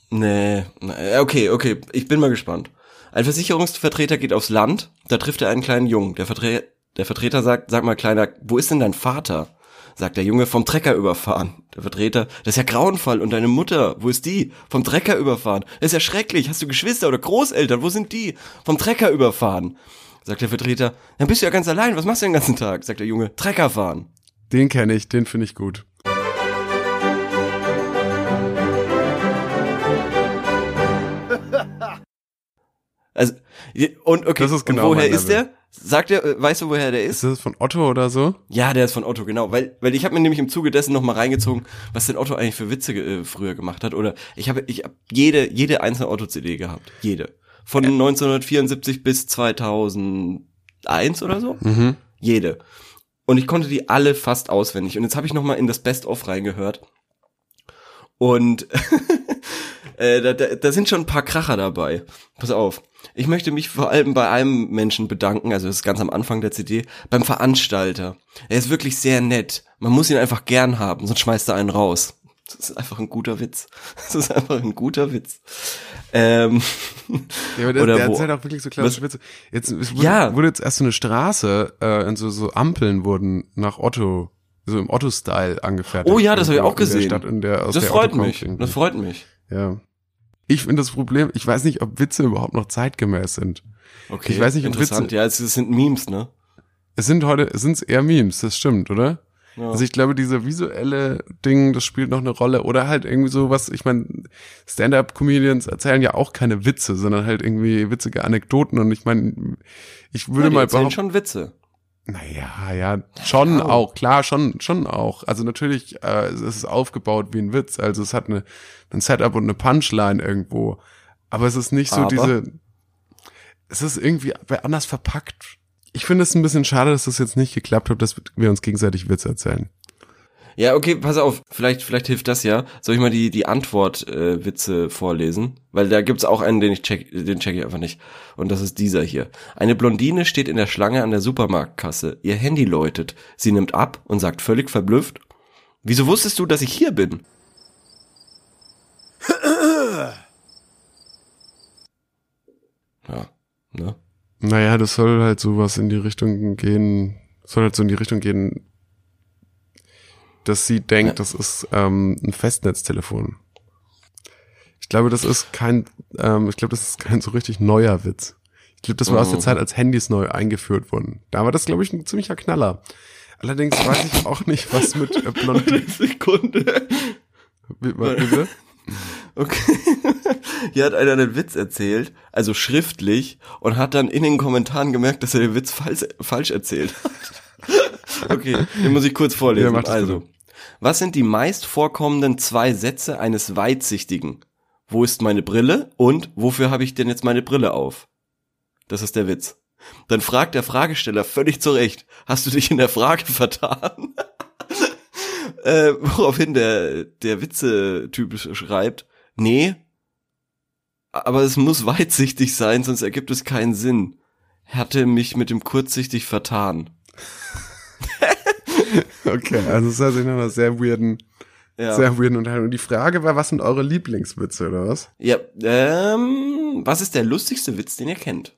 Nee, nee, okay, okay, ich bin mal gespannt. Ein Versicherungsvertreter geht aufs Land, da trifft er einen kleinen Jungen. Der, Vertre der Vertreter sagt, sag mal kleiner, wo ist denn dein Vater? Sagt der Junge, vom Trecker überfahren. Der Vertreter, das ist ja grauenvoll. Und deine Mutter, wo ist die? Vom Trecker überfahren. Das ist ja schrecklich. Hast du Geschwister oder Großeltern? Wo sind die? Vom Trecker überfahren. Sagt der Vertreter, dann bist du ja ganz allein. Was machst du den ganzen Tag? Sagt der Junge, Trecker fahren. Den kenne ich, den finde ich gut. Also, und okay, Das ist genau und woher ist der? Sagt er, äh, weißt du, woher der ist? Ist das von Otto oder so? Ja, der ist von Otto, genau. Weil, weil ich habe mir nämlich im Zuge dessen nochmal reingezogen, was denn Otto eigentlich für Witze äh, früher gemacht hat. Oder ich habe ich hab jede, jede einzelne Otto-CD gehabt. Jede. Von 1974 bis 2001 oder so. Mhm. Jede. Und ich konnte die alle fast auswendig. Und jetzt habe ich nochmal in das Best-of reingehört. Und äh, da, da, da sind schon ein paar Kracher dabei. Pass auf. Ich möchte mich vor allem bei einem Menschen bedanken, also das ist ganz am Anfang der CD, beim Veranstalter. Er ist wirklich sehr nett. Man muss ihn einfach gern haben, sonst schmeißt er einen raus. Das ist einfach ein guter Witz. Das ist einfach ein guter Witz. Ähm, Ja, aber der, Oder der wo- erzählt auch wirklich so klassische Witze. Jetzt es wurde, Ja. wurde jetzt erst so eine Straße, äh, und so, so Ampeln wurden nach Otto, so im Otto-Style angefertigt. Oh ja, das habe ich auch gesehen. Stadt, der, das freut mich. irgendwie. Das freut mich. Ja. Ich finde das Problem, ich weiß nicht, ob Witze überhaupt noch zeitgemäß sind. Okay. Ich weiß nicht, interessant. Witze- Ja, es, es sind Memes, ne? Es sind heute, es sind eher Memes, das stimmt, oder? Ja. Also ich glaube, diese visuelle Ding, das spielt noch eine Rolle. Oder halt irgendwie so was, ich meine, Stand-up-Comedians erzählen ja auch keine Witze, sondern halt irgendwie witzige Anekdoten. Und ich meine, ich würde ja, die mal behaupten, schon Witze. Naja, ja, schon Ja. auch, klar, schon, schon auch. Also natürlich, äh, es ist aufgebaut wie ein Witz. Also es hat eine, ein Setup und eine Punchline irgendwo. Aber es ist nicht so Aber? diese, es ist irgendwie anders verpackt. Ich finde es ein bisschen schade, dass das jetzt nicht geklappt hat, dass wir uns gegenseitig Witze erzählen. Ja, okay, pass auf, vielleicht, vielleicht hilft das ja. Soll ich mal die, die Antwortwitze äh, vorlesen? Weil da gibt's auch einen, den ich check, den check ich einfach nicht. Und das ist dieser hier. Eine Blondine steht in der Schlange an der Supermarktkasse. Ihr Handy läutet. Sie nimmt ab und sagt völlig verblüfft, Wieso wusstest du, dass ich hier bin? Ja, ne? Naja, das soll halt sowas in die Richtung gehen, soll halt so in die Richtung gehen, dass sie denkt, ja. das ist ähm, ein Festnetztelefon. Ich glaube, das ist kein, ähm, ich glaube, das ist kein so richtig neuer Witz. Ich glaube, das war oh. aus der mhm. Zeit, als Handys neu eingeführt wurden. Da war das, glaube ich, ein ziemlicher Knaller. Allerdings weiß ich auch nicht, was mit äh, Blondinen. Sekunde. Wie, bitte? Okay. Hier hat einer einen Witz erzählt, also schriftlich, und hat dann in den Kommentaren gemerkt, dass er den Witz falsch, falsch erzählt hat. okay, den muss ich kurz vorlesen. Ja, also, was sind die meist vorkommenden zwei Sätze eines Weitsichtigen? Wo ist meine Brille und wofür habe ich denn jetzt meine Brille auf? Das ist der Witz. Dann fragt der Fragesteller völlig zurecht, hast du dich in der Frage vertan? äh, woraufhin der, der Witze-Typ schreibt, nee, aber es muss weitsichtig sein, sonst ergibt es keinen Sinn. Hatte mich mit dem kurzsichtig vertan. okay, also es ist also nach einer sehr weirden, ja. sehr weirden Unterhaltung. Und die Frage war, was sind eure Lieblingswitze, oder was? Ja, ähm, was ist der lustigste Witz, den ihr kennt?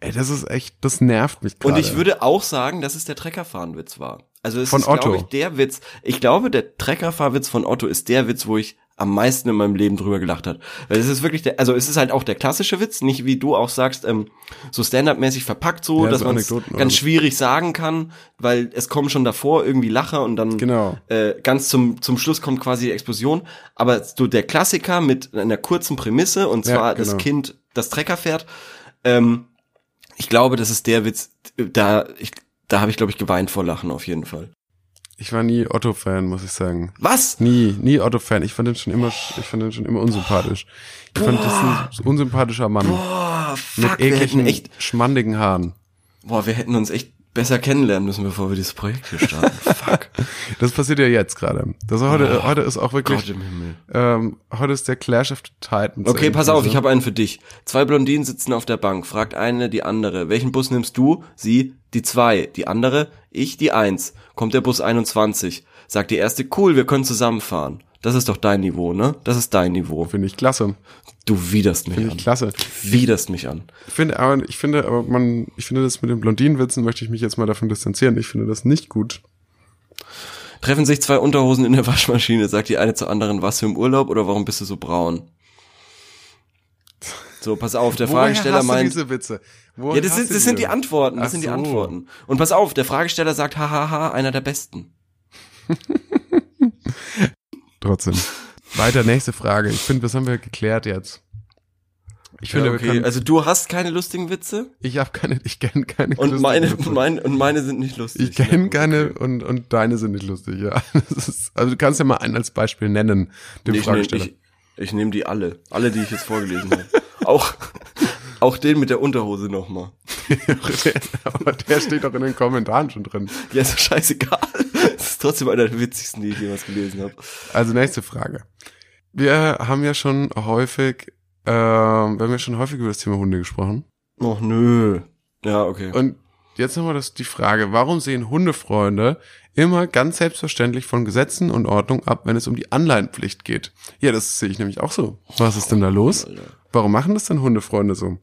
Ey, das ist echt, das nervt mich gerade. Und ich würde auch sagen, dass es der Treckerfahrenwitz war. Also es von ist, Otto. glaube ich, der Witz. Ich glaube, der Treckerfahrwitz von Otto ist der Witz, wo ich am meisten in meinem Leben drüber gelacht hat. Weil es ist wirklich der, also es ist halt auch der klassische Witz, nicht wie du auch sagst, ähm, so Stand-up-mäßig verpackt so, ja, dass so man es ganz schwierig sagen kann, weil es kommen schon davor irgendwie Lacher und dann genau. äh, ganz zum zum Schluss kommt quasi die Explosion. Aber so der Klassiker mit einer kurzen Prämisse und zwar ja, genau. das Kind das Trecker fährt. Ähm, ich glaube, das ist der Witz, da, ich, da habe ich, glaube ich, geweint vor Lachen auf jeden Fall. Ich war nie Otto-Fan, muss ich sagen. Was? Nie, nie Otto-Fan. Ich fand den schon immer, ich fand den schon immer unsympathisch. Ich Boah. fand das ein unsympathischer Mann. Boah, fuck, mit ekligen, echt schmandigen Haaren. Boah, wir hätten uns echt besser kennenlernen müssen, bevor wir dieses Projekt hier starten. Fuck. Das passiert ja jetzt gerade. Das heute, oh, heute ist auch wirklich. Gott im Himmel. Ähm, heute ist der Clash of the Titans. Okay, pass auf, ich habe einen für dich. Zwei Blondinen sitzen auf der Bank. Fragt eine die andere. Welchen Bus nimmst du? Sie, die zwei. Die andere, ich, die eins. Kommt der Bus 21. Sagt die erste, cool, wir können zusammenfahren. Das ist doch dein Niveau, ne? Das ist dein Niveau. Finde ich klasse. Du widerst mich Finde ich klasse. Du widerst mich an. Ich finde, aber ich finde, aber man, ich finde das mit den Blondinenwitzen möchte ich mich jetzt mal davon distanzieren. Ich finde das nicht gut. Treffen sich zwei Unterhosen in der Waschmaschine, sagt die eine zur anderen, was für im Urlaub oder warum bist du so braun? So, pass auf, der Woher Fragesteller hast meint. Du diese Witze? Woher ja, das, sind, das sind die Antworten, das Ach sind die Antworten. Und pass auf, der Fragesteller sagt, hahaha, einer der besten. Trotzdem. Weiter, nächste Frage. Ich finde, was haben wir geklärt jetzt? Ich finde, ja, okay. Können, also du hast keine lustigen Witze? Ich habe keine, ich kenne keine und meine, Witze. Mein, und meine sind nicht lustig. Ich kenne ja, keine okay. und, und deine sind nicht lustig, ja. Ist, also du kannst ja mal einen als Beispiel nennen, dem nee, Fragesteller. Ich, ich, ich nehme die alle. Alle, die ich jetzt vorgelesen habe. Auch, auch den mit der Unterhose nochmal. Aber der steht doch in den Kommentaren schon drin. Ja, ist doch scheißegal. Das ist trotzdem einer der witzigsten, die ich jemals gelesen habe. Also nächste Frage. Wir haben ja schon häufig, äh, wir haben ja schon häufig über das Thema Hunde gesprochen. Och nö. Ja, okay. Und jetzt haben wir das die Frage, warum sehen Hundefreunde immer ganz selbstverständlich von Gesetzen und Ordnung ab, wenn es um die Anleihenpflicht geht? Ja, das sehe ich nämlich auch so. Was ist denn da los? Warum machen das denn Hundefreunde so?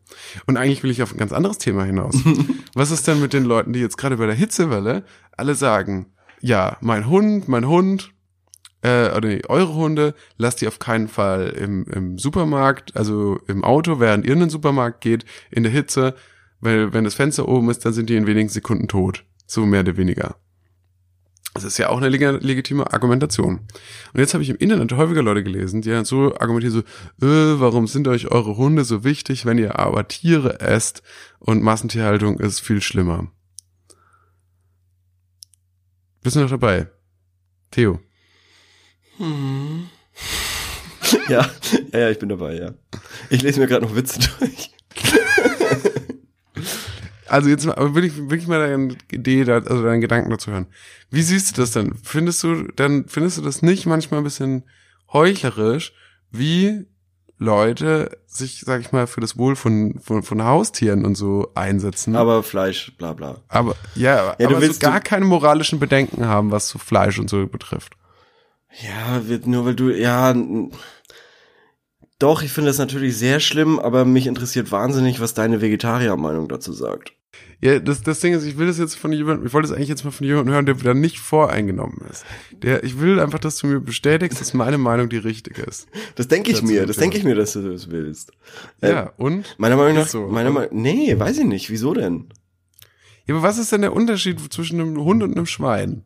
Und eigentlich will ich auf ein ganz anderes Thema hinaus. Was ist denn mit den Leuten, die jetzt gerade bei der Hitzewelle alle sagen, ja, mein Hund, mein Hund, äh, oder nee, eure Hunde, lasst die auf keinen Fall im, im Supermarkt, also im Auto, während ihr in den Supermarkt geht, in der Hitze, weil wenn das Fenster oben ist, dann sind die in wenigen Sekunden tot. So mehr oder weniger. Das ist ja auch eine leg legitime Argumentation. Und jetzt habe ich im Internet häufiger Leute gelesen, die dann so argumentieren so, äh, warum sind euch eure Hunde so wichtig, wenn ihr aber Tiere esst und Massentierhaltung ist viel schlimmer. Bist du noch dabei? Theo. Hm. ja, ja, ja, ich bin dabei, ja. Ich lese mir gerade noch Witze durch. Also jetzt mal, aber wirklich, mal deine Idee, da, also deinen Gedanken dazu hören. Wie siehst du das denn? Findest du, dann findest du das nicht manchmal ein bisschen heuchlerisch, wie Leute sich, sag ich mal, für das Wohl von, von, von Haustieren und so einsetzen? Aber Fleisch, bla bla. Aber ja, Ja, du aber willst- so gar du- keine moralischen Bedenken haben, was so Fleisch und so betrifft. Ja, wird nur weil du, ja, doch, ich finde das natürlich sehr schlimm, aber mich interessiert wahnsinnig, was deine Vegetariermeinung dazu sagt. Ja, das, das Ding ist, ich will das jetzt von jemandem, ich wollte das eigentlich jetzt mal von jemandem hören, der da nicht voreingenommen ist. Der, ich will einfach, dass du mir bestätigst, dass meine Meinung die richtige ist. Das denke ich mir, das denke ich mir, dass du das willst. Äh, Ja, und? Meiner Meinung nach, so. meiner Meinung, nee, weiß ich nicht, wieso denn? Ja, aber was ist denn der Unterschied zwischen einem Hund und einem Schwein?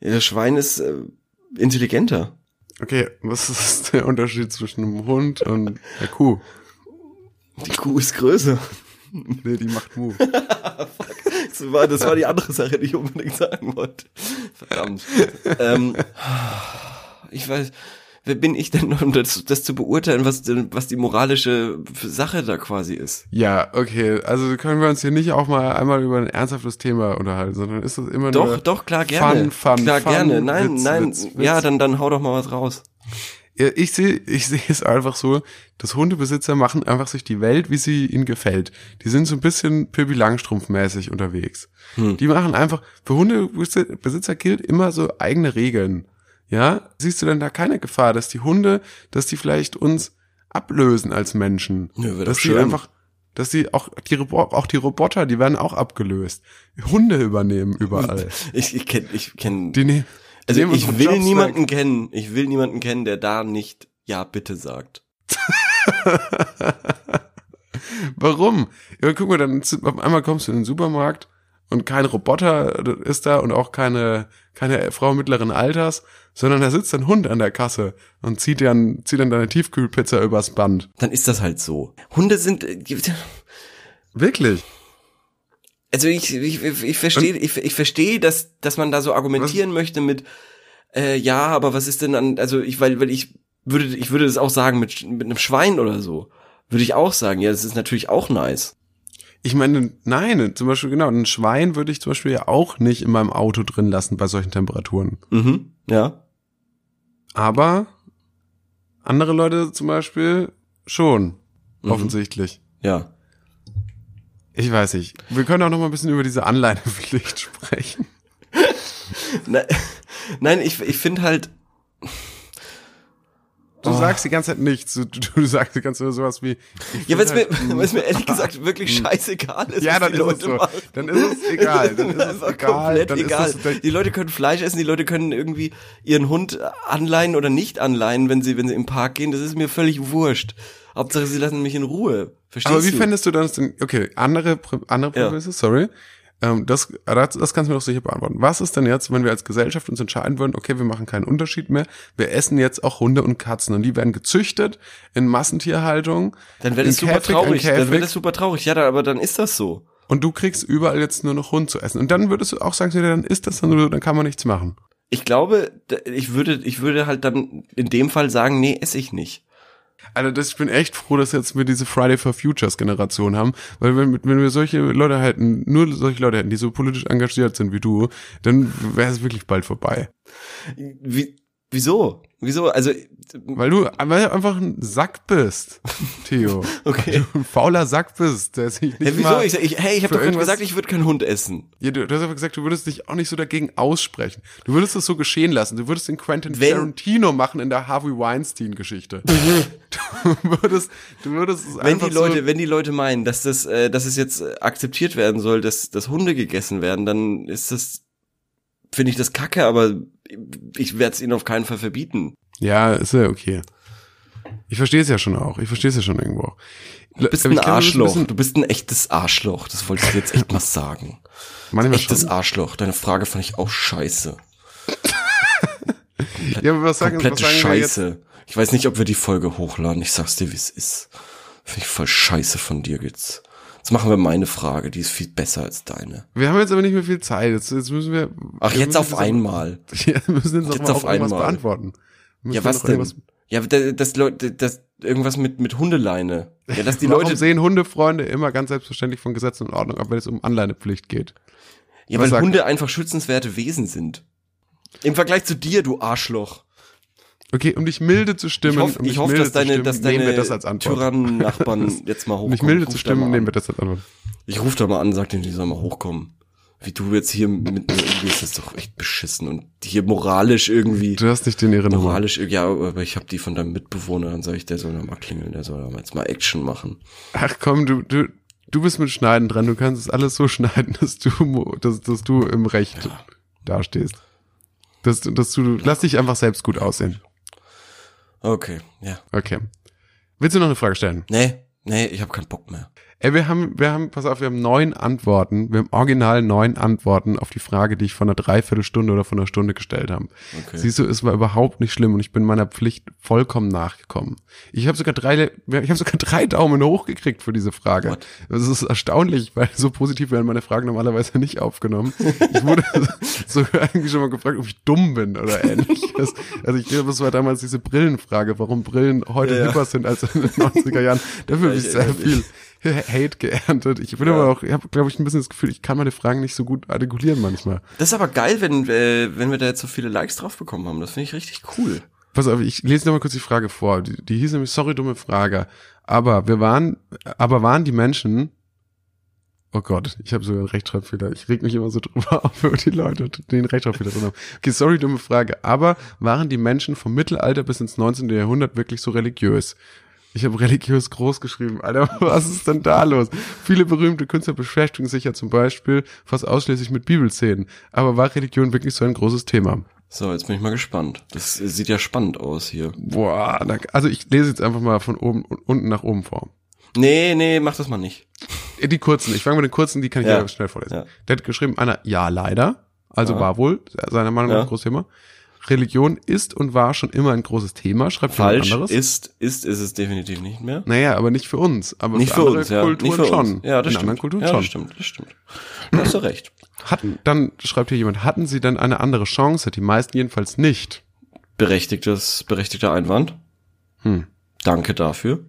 Ja, das Schwein ist äh, intelligenter. Okay, was ist der Unterschied zwischen einem Hund und der Kuh? Die Kuh ist größer. Nee, die macht Mu. Das war, das war die andere Sache, die ich unbedingt sagen wollte. Verdammt. ähm, ich weiß, wer bin ich denn, um das, das zu beurteilen, was, denn- was die moralische Sache da quasi ist? Ja, okay, also können wir uns hier nicht auch mal einmal über ein ernsthaftes Thema unterhalten, sondern ist das immer Doch, nur... doch, klar, gerne. Fun, fun, klar, fun, gerne. Nein, Witz, nein. Witz, Witz. Ja, dann, dann hau doch mal was raus. Ja, ich sehe ich sehe es einfach so, dass Hundebesitzer machen einfach sich die Welt, wie sie ihnen gefällt. Die sind so ein bisschen Pippi Langstrumpf-mäßig unterwegs. Hm. Die machen einfach, für Hundebesitzer gilt immer so eigene Regeln. Ja, siehst du denn da keine Gefahr, dass die Hunde, dass die vielleicht uns ablösen als Menschen? Wär dass die schön. einfach, dass die auch die, auch die Roboter, die werden auch abgelöst. Hunde übernehmen überall. Ich, ich kenn, ich kenn, Die nehmen, also ich will Jobs niemanden weg. kennen, ich will niemanden kennen, der da nicht ja bitte sagt. Warum? Ja, guck mal, dann auf einmal kommst du in den Supermarkt und kein Roboter ist da und auch keine, keine Frau mittleren Alters, sondern da sitzt ein Hund an der Kasse und zieht dann, zieht dann deine Tiefkühlpizza übers Band. Dann ist das halt so. Hunde sind, äh, Wirklich? Also ich, ich, ich verstehe, ich, ich verstehe, dass, dass man da so argumentieren möchte mit, äh, ja, aber was ist denn an, also ich, weil, weil ich würde, ich würde das auch sagen mit, mit einem Schwein oder so. Würde ich auch sagen, ja, das ist natürlich auch nice. Ich meine, nein, zum Beispiel, genau, ein Schwein würde ich zum Beispiel ja auch nicht in meinem Auto drin lassen bei solchen Temperaturen. Mhm, ja. Aber andere Leute zum Beispiel schon, Mhm. offensichtlich. Ja. Ich weiß nicht. Wir können auch noch mal ein bisschen über diese Anleihepflicht sprechen. Ne, nein, ich, ich finde halt, Du Oh. sagst die ganze Zeit nichts. Du, du, sagst die ganze Zeit sowas wie. ja, weil es mir, halt- weil es mir ehrlich gesagt wirklich scheißegal ist, Ja, dann ist es Leute so. machen. Dann ist es egal. Dann ist es egal. Dann ist egal. es- die Leute können Fleisch essen, die Leute können irgendwie ihren Hund anleihen oder nicht anleihen, wenn sie, wenn sie im Park gehen. Das ist mir völlig wurscht. Hauptsache, sie lassen mich in Ruhe. Verstehst Aber wie du? fändest du das denn? Okay, andere, andere Ja. Prämisse, sorry. Ähm, das, das, das kannst du mir doch sicher beantworten. Was ist denn jetzt, wenn wir als Gesellschaft uns entscheiden würden, okay, wir machen keinen Unterschied mehr, wir essen jetzt auch Hunde und Katzen und die werden gezüchtet in Massentierhaltung. dann wäre das super Käfig traurig. Dann wäre das super traurig. Ja, dann, aber dann ist das so. Und du kriegst überall jetzt nur noch Hund zu essen. Und dann würdest du auch sagen, dann ist das dann so, dann kann man nichts machen. Ich glaube, ich würde, ich würde halt dann in dem Fall sagen, nee, esse ich nicht. Also das, ich bin echt froh, dass jetzt wir diese Friday for Futures Generation haben, weil wenn, wenn wir solche Leute hätten, nur solche Leute hätten, die so politisch engagiert sind wie du, dann wäre es wirklich bald vorbei. Wie, wieso? Wieso? Also, Weil du, weil du einfach ein Sack bist, Theo. Okay. Weil du ein fauler Sack bist, der sich nicht hey, wieso? Ich, ich, hey, ich habe doch irgendwas- gesagt, ich würde keinen Hund essen. ja, du, du hast aber gesagt, du würdest dich auch nicht so dagegen aussprechen. Du würdest es so geschehen lassen. Du würdest den Quentin Wenn- Tarantino machen in der Harvey Weinstein Geschichte. du würdest, du würdest es Wenn die Leute, so, wenn die Leute meinen, dass das, äh, dass es jetzt akzeptiert werden soll, dass, dass Hunde gegessen werden, dann ist das, finde ich das kacke, aber ich werde es ihnen auf keinen Fall verbieten. Ja, ist ja okay. Ich verstehe es ja schon auch. Ich verstehe es ja schon irgendwo auch. Du bist ein Arschloch. Du bist ein echtes Arschloch. Das wollte ich dir jetzt echt mal sagen. Manchmal Echtes schon. Arschloch. Deine Frage fand ich auch scheiße. Ja, aber was sagen, was Komplette sagen wir jetzt? Scheiße. Ich weiß nicht, ob wir die Folge hochladen. Ich sag's dir, wie es ist. Finde ich voll scheiße von dir jetzt. Jetzt machen wir meine Frage. Die ist viel besser als deine. Wir haben jetzt aber nicht mehr viel Zeit. Jetzt, jetzt müssen wir. Ach, wir jetzt auf einmal. Wir müssen jetzt, Jetzt auf einmal. beantworten. Müssen Ja, was denn? Ja, da- das Leute, das irgendwas mit mit Hundeleine. Ja, dass die Warum Leute sehen Hundefreunde immer ganz selbstverständlich von Gesetz und Ordnung ab, wenn es um Anleinepflicht geht? Ja, Was weil Hunde einfach schützenswerte Wesen sind. Im Vergleich zu dir, du Arschloch. Okay, um dich milde zu stimmen, Ich hoffe, um ich hoffe dass deine, dass stimmen, wir deine das. Tyrannen-Nachbarn jetzt mal Um hochkommen. dich milde zu stimmen, mal nehmen wir das als Antwort. Ich rufe da mal an, sag denen, die sollen mal hochkommen. Wie du jetzt hier mit mir umgehst, ist doch echt beschissen. Und hier moralisch irgendwie. Du hast nicht den ihre Nummer. Moralisch, ja, aber ich habe die von deinem Mitbewohner, dann sag ich, der soll da mal klingeln, der soll da jetzt mal Action machen. Ach komm, du, du, du bist mit Schneiden dran. Du kannst es alles so schneiden, dass du, dass, dass du im Recht dastehst. Dass, dass du, lass dich einfach selbst gut aussehen. Okay, ja. Okay. Willst du noch eine Frage stellen? Nee, nee, ich habe keinen Bock mehr. Ey, wir haben, wir haben, pass auf, wir haben neun Antworten. Wir haben original neun Antworten auf die Frage, die ich von einer Dreiviertelstunde oder von einer Stunde gestellt habe. Okay. Siehst du, es war überhaupt nicht schlimm und ich bin meiner Pflicht vollkommen nachgekommen. Ich habe sogar drei, ich habe sogar drei Daumen hoch gekriegt für diese Frage. What? Das ist erstaunlich, weil so positiv werden meine Fragen normalerweise nicht aufgenommen. Ich wurde sogar irgendwie schon mal gefragt, ob ich dumm bin oder ähnliches. Also ich glaube, das war damals diese Brillenfrage, warum Brillen heute Ja, ja. hipper sind als in den 90er Jahren. Dafür habe ich sehr viel Hate geerntet. Ich bin Ja. aber auch, ich habe, glaube ich, ein bisschen das Gefühl, ich kann meine Fragen nicht so gut artikulieren manchmal. Das ist aber geil, wenn, äh, wenn wir da jetzt so viele Likes drauf bekommen haben. Das finde ich richtig cool. Pass auf, ich lese noch mal kurz die Frage vor. Die, die hieß nämlich, sorry, dumme Frage. Aber wir waren, aber waren die Menschen, oh Gott, ich habe sogar einen Rechtschreibfehler. Ich reg mich immer so drüber auf über die Leute, die einen Rechtschreibfehler drin haben. Okay, sorry, dumme Frage. Aber waren die Menschen vom Mittelalter bis ins 19. Jahrhundert wirklich so religiös? Ich habe religiös groß geschrieben. Alter, was ist denn da los? Viele berühmte Künstler beschäftigen sich ja zum Beispiel fast ausschließlich mit Bibelszenen. Aber war Religion wirklich so ein großes Thema? So, jetzt bin ich mal gespannt. Das sieht ja spannend aus hier. Boah, also ich lese jetzt einfach mal von oben unten nach oben vor. Nee, nee, mach das mal nicht. Äh, Die kurzen, ich fange mit den kurzen, die kann ich Ja. ja schnell vorlesen. Ja. Der hat geschrieben, einer, ja, leider, also Ja. war wohl, seiner Meinung nach Ja. ein großes Thema. Religion ist und war schon immer ein großes Thema, schreibt jemand Falsch anderes. ist, ist, ist es definitiv nicht mehr. naja, aber nicht für uns, aber Nicht für, für andere uns, ja. Kulturen Nicht für schon. uns. Ja, das In stimmt. anderen Kulturen ja, schon. das stimmt, das stimmt. Da hast du recht. Hatten, dann schreibt hier jemand, hatten sie dann eine andere Chance? Die meisten jedenfalls nicht. Berechtigtes, berechtigter Einwand. Hm. Danke dafür.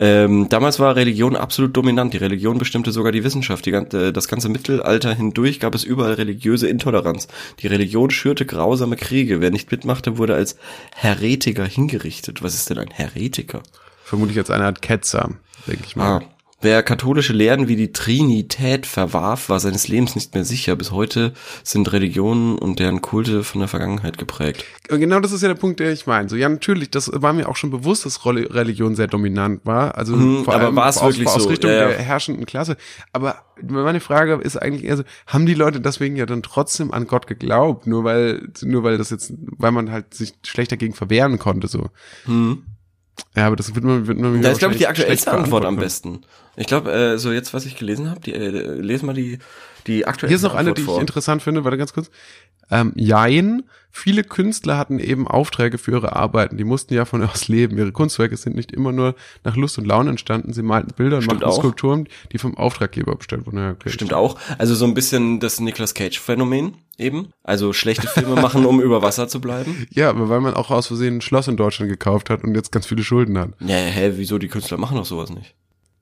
Ähm, damals war Religion absolut dominant. Die Religion bestimmte sogar die Wissenschaft. Die, ganze- das ganze Mittelalter hindurch gab es überall religiöse Intoleranz. Die Religion schürte grausame Kriege. Wer nicht mitmachte, wurde als Heretiker hingerichtet. Was ist denn ein Heretiker? Vermutlich als eine Art Ketzer, denke ich mal. Ah. Wer katholische Lehren wie die Trinität verwarf, war seines Lebens nicht mehr sicher. Bis heute sind Religionen und deren Kulte von der Vergangenheit geprägt. Genau das ist ja der Punkt, der ich meine. So, ja, natürlich, das war mir auch schon bewusst, dass Religion sehr dominant war. Also Mhm, vor allem war es aus, wirklich aus so? Richtung Ja, ja. der herrschenden Klasse. Aber meine Frage ist eigentlich eher so, haben die Leute deswegen ja dann trotzdem an Gott geglaubt? Nur weil, nur weil das jetzt, weil man halt sich schlecht dagegen verwehren konnte, so. Hm. Ja, aber das wird man, wird man Da ist, glaube ich, die aktuellste Antwort am besten. Ich glaube, äh, so jetzt, was ich gelesen habe, die, äh, lesen mal die, die aktuellste Hier ist noch eine, die ich vor. interessant finde, warte ganz kurz. Ähm, Jein, viele Künstler hatten eben Aufträge für ihre Arbeiten, die mussten ja von aus leben. Ihre Kunstwerke sind nicht immer nur nach Lust und Laune entstanden, sie malten Bilder und Stimmt machten auch. Skulpturen, die vom Auftraggeber bestellt wurden. Ja, okay. Stimmt auch. Also so ein bisschen das Nicolas Cage-Phänomen eben. Also schlechte Filme machen, um über Wasser zu bleiben. Ja, aber weil man auch aus Versehen ein Schloss in Deutschland gekauft hat und jetzt ganz viele Schulden hat. Ja, hä, wieso? Die Künstler machen doch sowas nicht.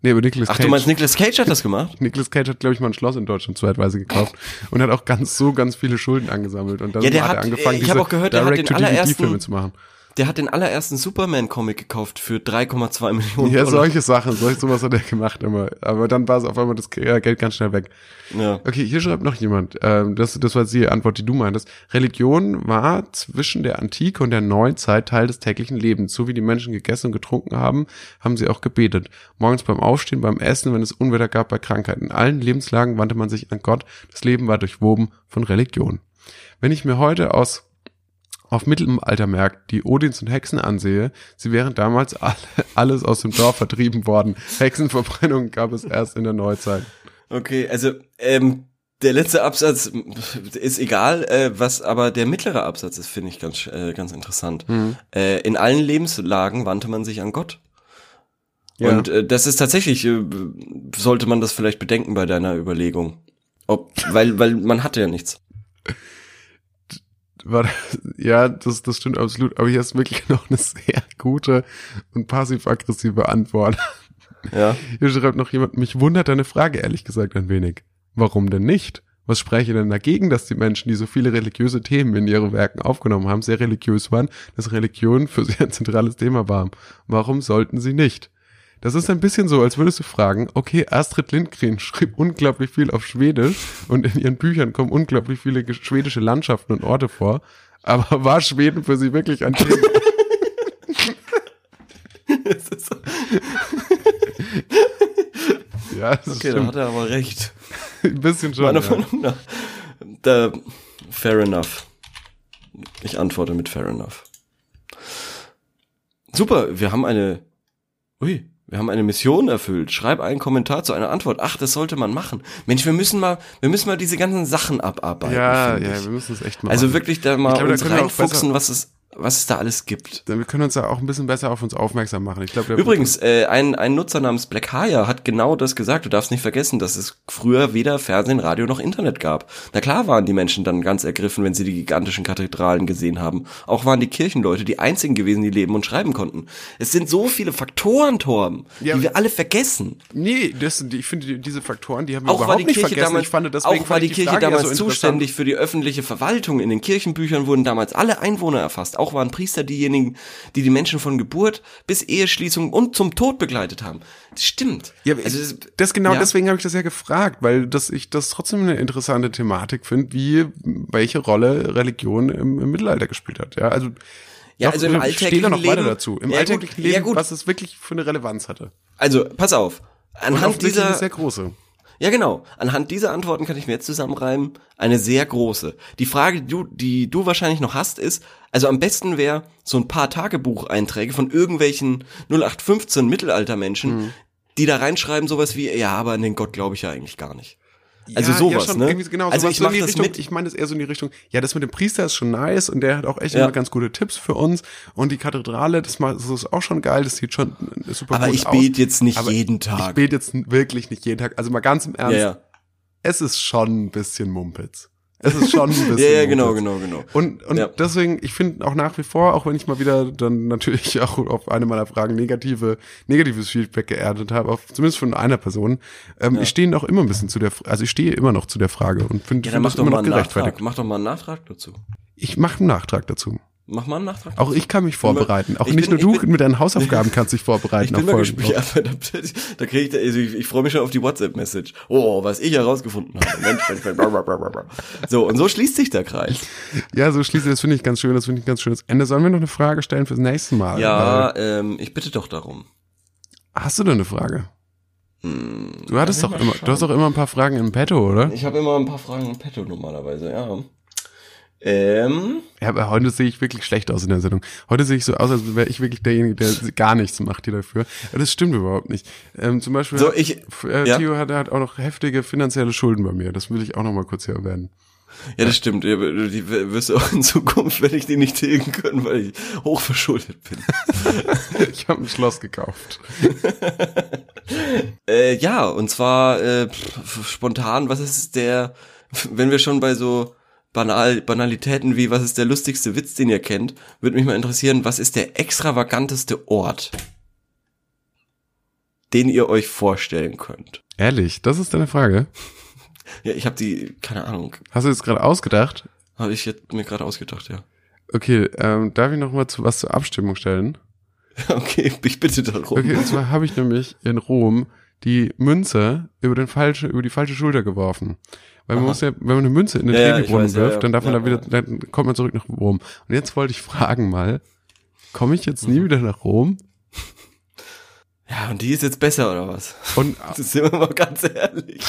Nee, aber Nicolas Ach, Cage. du meinst, Nicolas Cage hat das gemacht? Nicolas Cage hat, glaube ich, mal ein Schloss in Deutschland zweitweise gekauft und hat auch ganz so ganz viele Schulden angesammelt. Und dann Ja, hat er angefangen, ich hab auch gehört, Direct-to-DVD-Filme zu machen. Der hat den allerersten Superman-Comic gekauft für 3,2 Millionen Ja, Dollar. solche Sachen, solch sowas hat er gemacht immer. Aber dann war es auf einmal das Geld ganz schnell weg. Ja. Okay, hier schreibt noch jemand, ähm, das, das war die Antwort, die du meintest. Religion war zwischen der Antike und der Neuzeit Teil des täglichen Lebens. So wie die Menschen gegessen und getrunken haben, haben sie auch gebetet. Morgens beim Aufstehen, beim Essen, wenn es Unwetter gab, bei Krankheiten. In allen Lebenslagen wandte man sich an Gott. Das Leben war durchwoben von Religion. Wenn ich mir heute aus auf Mittelaltermärkten die Odins und Hexen ansehe, sie wären damals alle, alles aus dem Dorf vertrieben worden. Hexenverbrennungen gab es erst in der Neuzeit. Okay, also ähm, der letzte Absatz ist egal, äh, was aber der mittlere Absatz ist, finde ich ganz äh, ganz interessant. Äh, in allen Lebenslagen wandte man sich an Gott. Ja. Und äh, das ist tatsächlich, äh, sollte man das vielleicht bedenken bei deiner Überlegung. Ob, weil, weil man hatte ja nichts. War das, ja, das, das stimmt absolut. Aber hier ist wirklich noch eine sehr gute und passiv-aggressive Antwort. Ja. Hier schreibt noch jemand, mich wundert deine Frage ehrlich gesagt ein wenig. Warum denn nicht? Was spreche denn dagegen, dass die Menschen, die so viele religiöse Themen in ihre Werken aufgenommen haben, sehr religiös waren, dass Religion für sie ein zentrales Thema war? Warum sollten sie nicht? Das ist ein bisschen so, als würdest du fragen, okay, Astrid Lindgren schrieb unglaublich viel auf Schwedisch und in ihren Büchern kommen unglaublich viele schwedische Landschaften und Orte vor, aber war Schweden für sie wirklich ein Thema? Das ist so- ja, das okay, da stimmt. hat er aber recht. ein bisschen schon. Meiner. Meinung nach. Da, fair enough. Ich antworte mit fair enough. Super, wir haben eine, ui, wir haben eine Mission erfüllt. Schreib einen Kommentar zu einer Antwort. Ach, das sollte man machen. Mensch, wir müssen mal, wir müssen mal diese ganzen Sachen abarbeiten. Ja, ja, ich. wir müssen es echt mal Also machen. wirklich da mal da uns auch reinfuchsen, was es, was es da alles gibt. Dann- Wir können uns da auch ein bisschen besser auf uns aufmerksam machen. Ich glaube, Übrigens, äh, ein, ein Nutzer namens Black Haya hat genau das gesagt. Du darfst nicht vergessen, dass es früher weder Fernsehen, Radio noch Internet gab. Na klar waren die Menschen dann ganz ergriffen, wenn sie die gigantischen Kathedralen gesehen haben. Auch waren die Kirchenleute die einzigen gewesen, die leben und schreiben konnten. Es sind so viele Faktoren, Torben, Ja, die wir alle vergessen. Nee, das, die, ich finde die- diese Faktoren, die haben wir Auch überhaupt die nicht Kirche vergessen. damals, ich fand, deswegen auch war die ich Kirche Frage ja damals so zuständig für die öffentliche Verwaltung. In den Kirchenbüchern wurden damals alle Einwohner erfasst. Auch waren Priester diejenigen, die die Menschen von Geburt bis Eheschließung und zum Tod begleitet haben. Das stimmt. Ja, also, also das genau ja. deswegen habe ich das ja gefragt, weil das ich das trotzdem eine interessante Thematik finde, wie welche Rolle Religion im, im Mittelalter gespielt hat. Ja, also Ja, doch, also im da noch alltäglichen weiter Leben- dazu. Im Ja, gut. alltäglichen Ja, Leben, gut. was es wirklich für eine Relevanz hatte. Also, pass auf. Anhand dieser, sehr große. Ja genau, anhand dieser Antworten kann ich mir jetzt zusammenreimen, eine sehr große. Die Frage, die du, die du wahrscheinlich noch hast, ist, also am besten wäre so ein paar Tagebucheinträge von irgendwelchen 0815 Mittelaltermenschen, Mhm. die da reinschreiben sowas wie, ja, aber an den Gott glaube ich ja eigentlich gar nicht. Also ja, sowas, ja, schon, ne? Genau, also sowas ich so in mach die das Richtung, mit. Ich meine es eher so in die Richtung, ja, das mit dem Priester ist schon nice und der hat auch echt Ja. immer ganz gute Tipps für uns. Und die Kathedrale, das, mal, das ist auch schon geil, das sieht schon super Aber gut ich aus. bete jetzt nicht Aber jeden Ich Tag. bete jetzt wirklich nicht jeden Tag. Also mal ganz im Ernst, ja, ja. es ist schon ein bisschen Mumpitz. Es ist schon ein bisschen Ja, ja, genau, genau, genau. Und, und Ja. deswegen, ich finde auch nach wie vor, auch wenn ich mal wieder dann natürlich auch auf eine meiner Fragen negative, negatives Feedback geerntet habe, auf, zumindest von einer Person, ähm, ich stehe noch immer ein bisschen zu der, also ich stehe immer noch zu der Frage und finde Ja, find das immer noch gerechtfertigt. Nachtrag. Mach doch mal einen Nachtrag dazu. Ich mache einen Nachtrag dazu. Mach mal einen Nachtrag. Auch ich kann mich vorbereiten. Auch ich nicht bin- nur ich du bin- mit deinen Hausaufgaben kannst dich Ich vorbereiten. bin auf mal gespannt. Ja, da, da krieg ich, da- also ich, ich freue mich schon auf die WhatsApp-Message. Oh, was ich herausgefunden habe. Mensch, Mensch, Mensch. blablabla. So, und so schließt sich der Kreis. Ja, so schließlich, das finde ich ganz schön, das finde ich ein ganz schönes Ende. Sollen wir noch eine Frage stellen fürs nächste Mal? Ja, ähm, ich bitte doch darum. Hast du denn eine Frage? Hm, Du hattest doch immer, du hast schauen. doch immer ein paar Fragen im Petto, oder? Ich habe immer ein paar Fragen im Petto normalerweise, ja. Ähm, Ja, aber heute sehe ich wirklich schlecht aus in der Sendung. Heute sehe ich so aus, als wäre ich wirklich derjenige, der gar nichts macht hier dafür. Aber das stimmt überhaupt nicht. Ähm, zum Beispiel, So, ich- äh, ja. Theo hat, hat auch noch heftige finanzielle Schulden bei mir. Das will ich auch noch mal kurz hier erwähnen. ja, das stimmt. Die wirst du auch in Zukunft, wenn ich die nicht tilgen können, weil ich hochverschuldet bin. Ich habe ein Schloss gekauft. Äh, ja, und zwar äh, spontan, was ist der, wenn wir schon bei so Banal, Banalitäten wie, was ist der lustigste Witz, den ihr kennt, würde mich mal interessieren, was ist der extravaganteste Ort, den ihr euch vorstellen könnt? Ehrlich, das ist deine Frage. Ja, ich habe die, keine Ahnung, Hast du jetzt gerade ausgedacht? habe ich jetzt mir gerade ausgedacht, ja. Okay, ähm, darf ich noch mal zu was zur Abstimmung stellen? Okay, ich bitte darum. Okay, und zwar habe ich nämlich in Rom die Münze über den falsche, über die falsche Schulter geworfen. Weil man Aha. muss ja, wenn man eine Münze in den Ja, weiß, ja, wirft, ja. dann darf man da wieder, dann kommt man zurück nach Rom. Und jetzt wollte ich fragen mal, komme ich jetzt Mhm. nie wieder nach Rom? Ja, und die ist jetzt besser, oder was? Und, Das sind wir mal ganz ehrlich.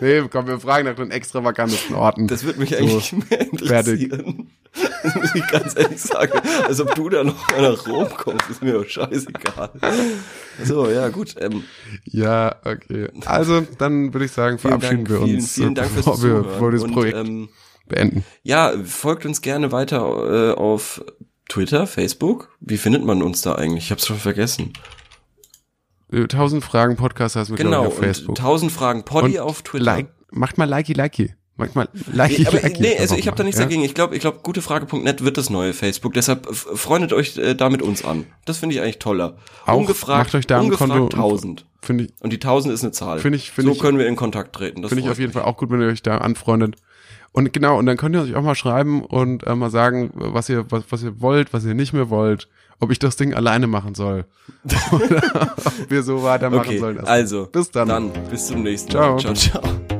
nee, komm, wir fragen nach den extravagantesten Orten. Das würde mich So, eigentlich mehr interessieren. Das muss ich ganz ehrlich sagen. Als ob du da noch mal nach Rom kommst, ist mir doch scheißegal. So, ja, gut. Ähm, ja, okay. Also, dann würde ich sagen, verabschieden Dank, wir vielen, uns, Vielen Dank fürs bevor wir, Zuhören. bevor wir das Und, Projekt ähm, beenden. ja, folgt uns gerne weiter äh, auf Twitter, Facebook. Wie findet man uns da eigentlich? Ich hab's schon vergessen. Äh, Tausend Fragen Podcast heißt mit Genau, auf und Facebook. 1000 Fragen Poddy Und auf Twitter. Like, macht mal likey likey. Manchmal like Nee, aber, nee ich also ich habe da nichts ja? dagegen. Ich glaube, ich glaube, gutefrage.net wird das neue Facebook. Deshalb f- freundet euch äh, da mit uns an. Das finde ich eigentlich toller. Auch ungefragt, macht euch da ein ungefragt Konto und- 1000. Finde ich, Und die 1000 ist eine Zahl. Finde ich- finde so ich- können wir in Kontakt treten. Das finde ich auf jeden. Fall auch gut, wenn ihr euch da anfreundet. Und genau, und dann könnt ihr euch auch mal schreiben und äh, mal sagen, was ihr, was, was ihr wollt, was ihr nicht mehr wollt, ob ich das Ding alleine machen soll. Oder ob wir so weitermachen Okay, sollen. also bis dann. Dann bis zum nächsten Ciao. Mal. Ciao, ciao.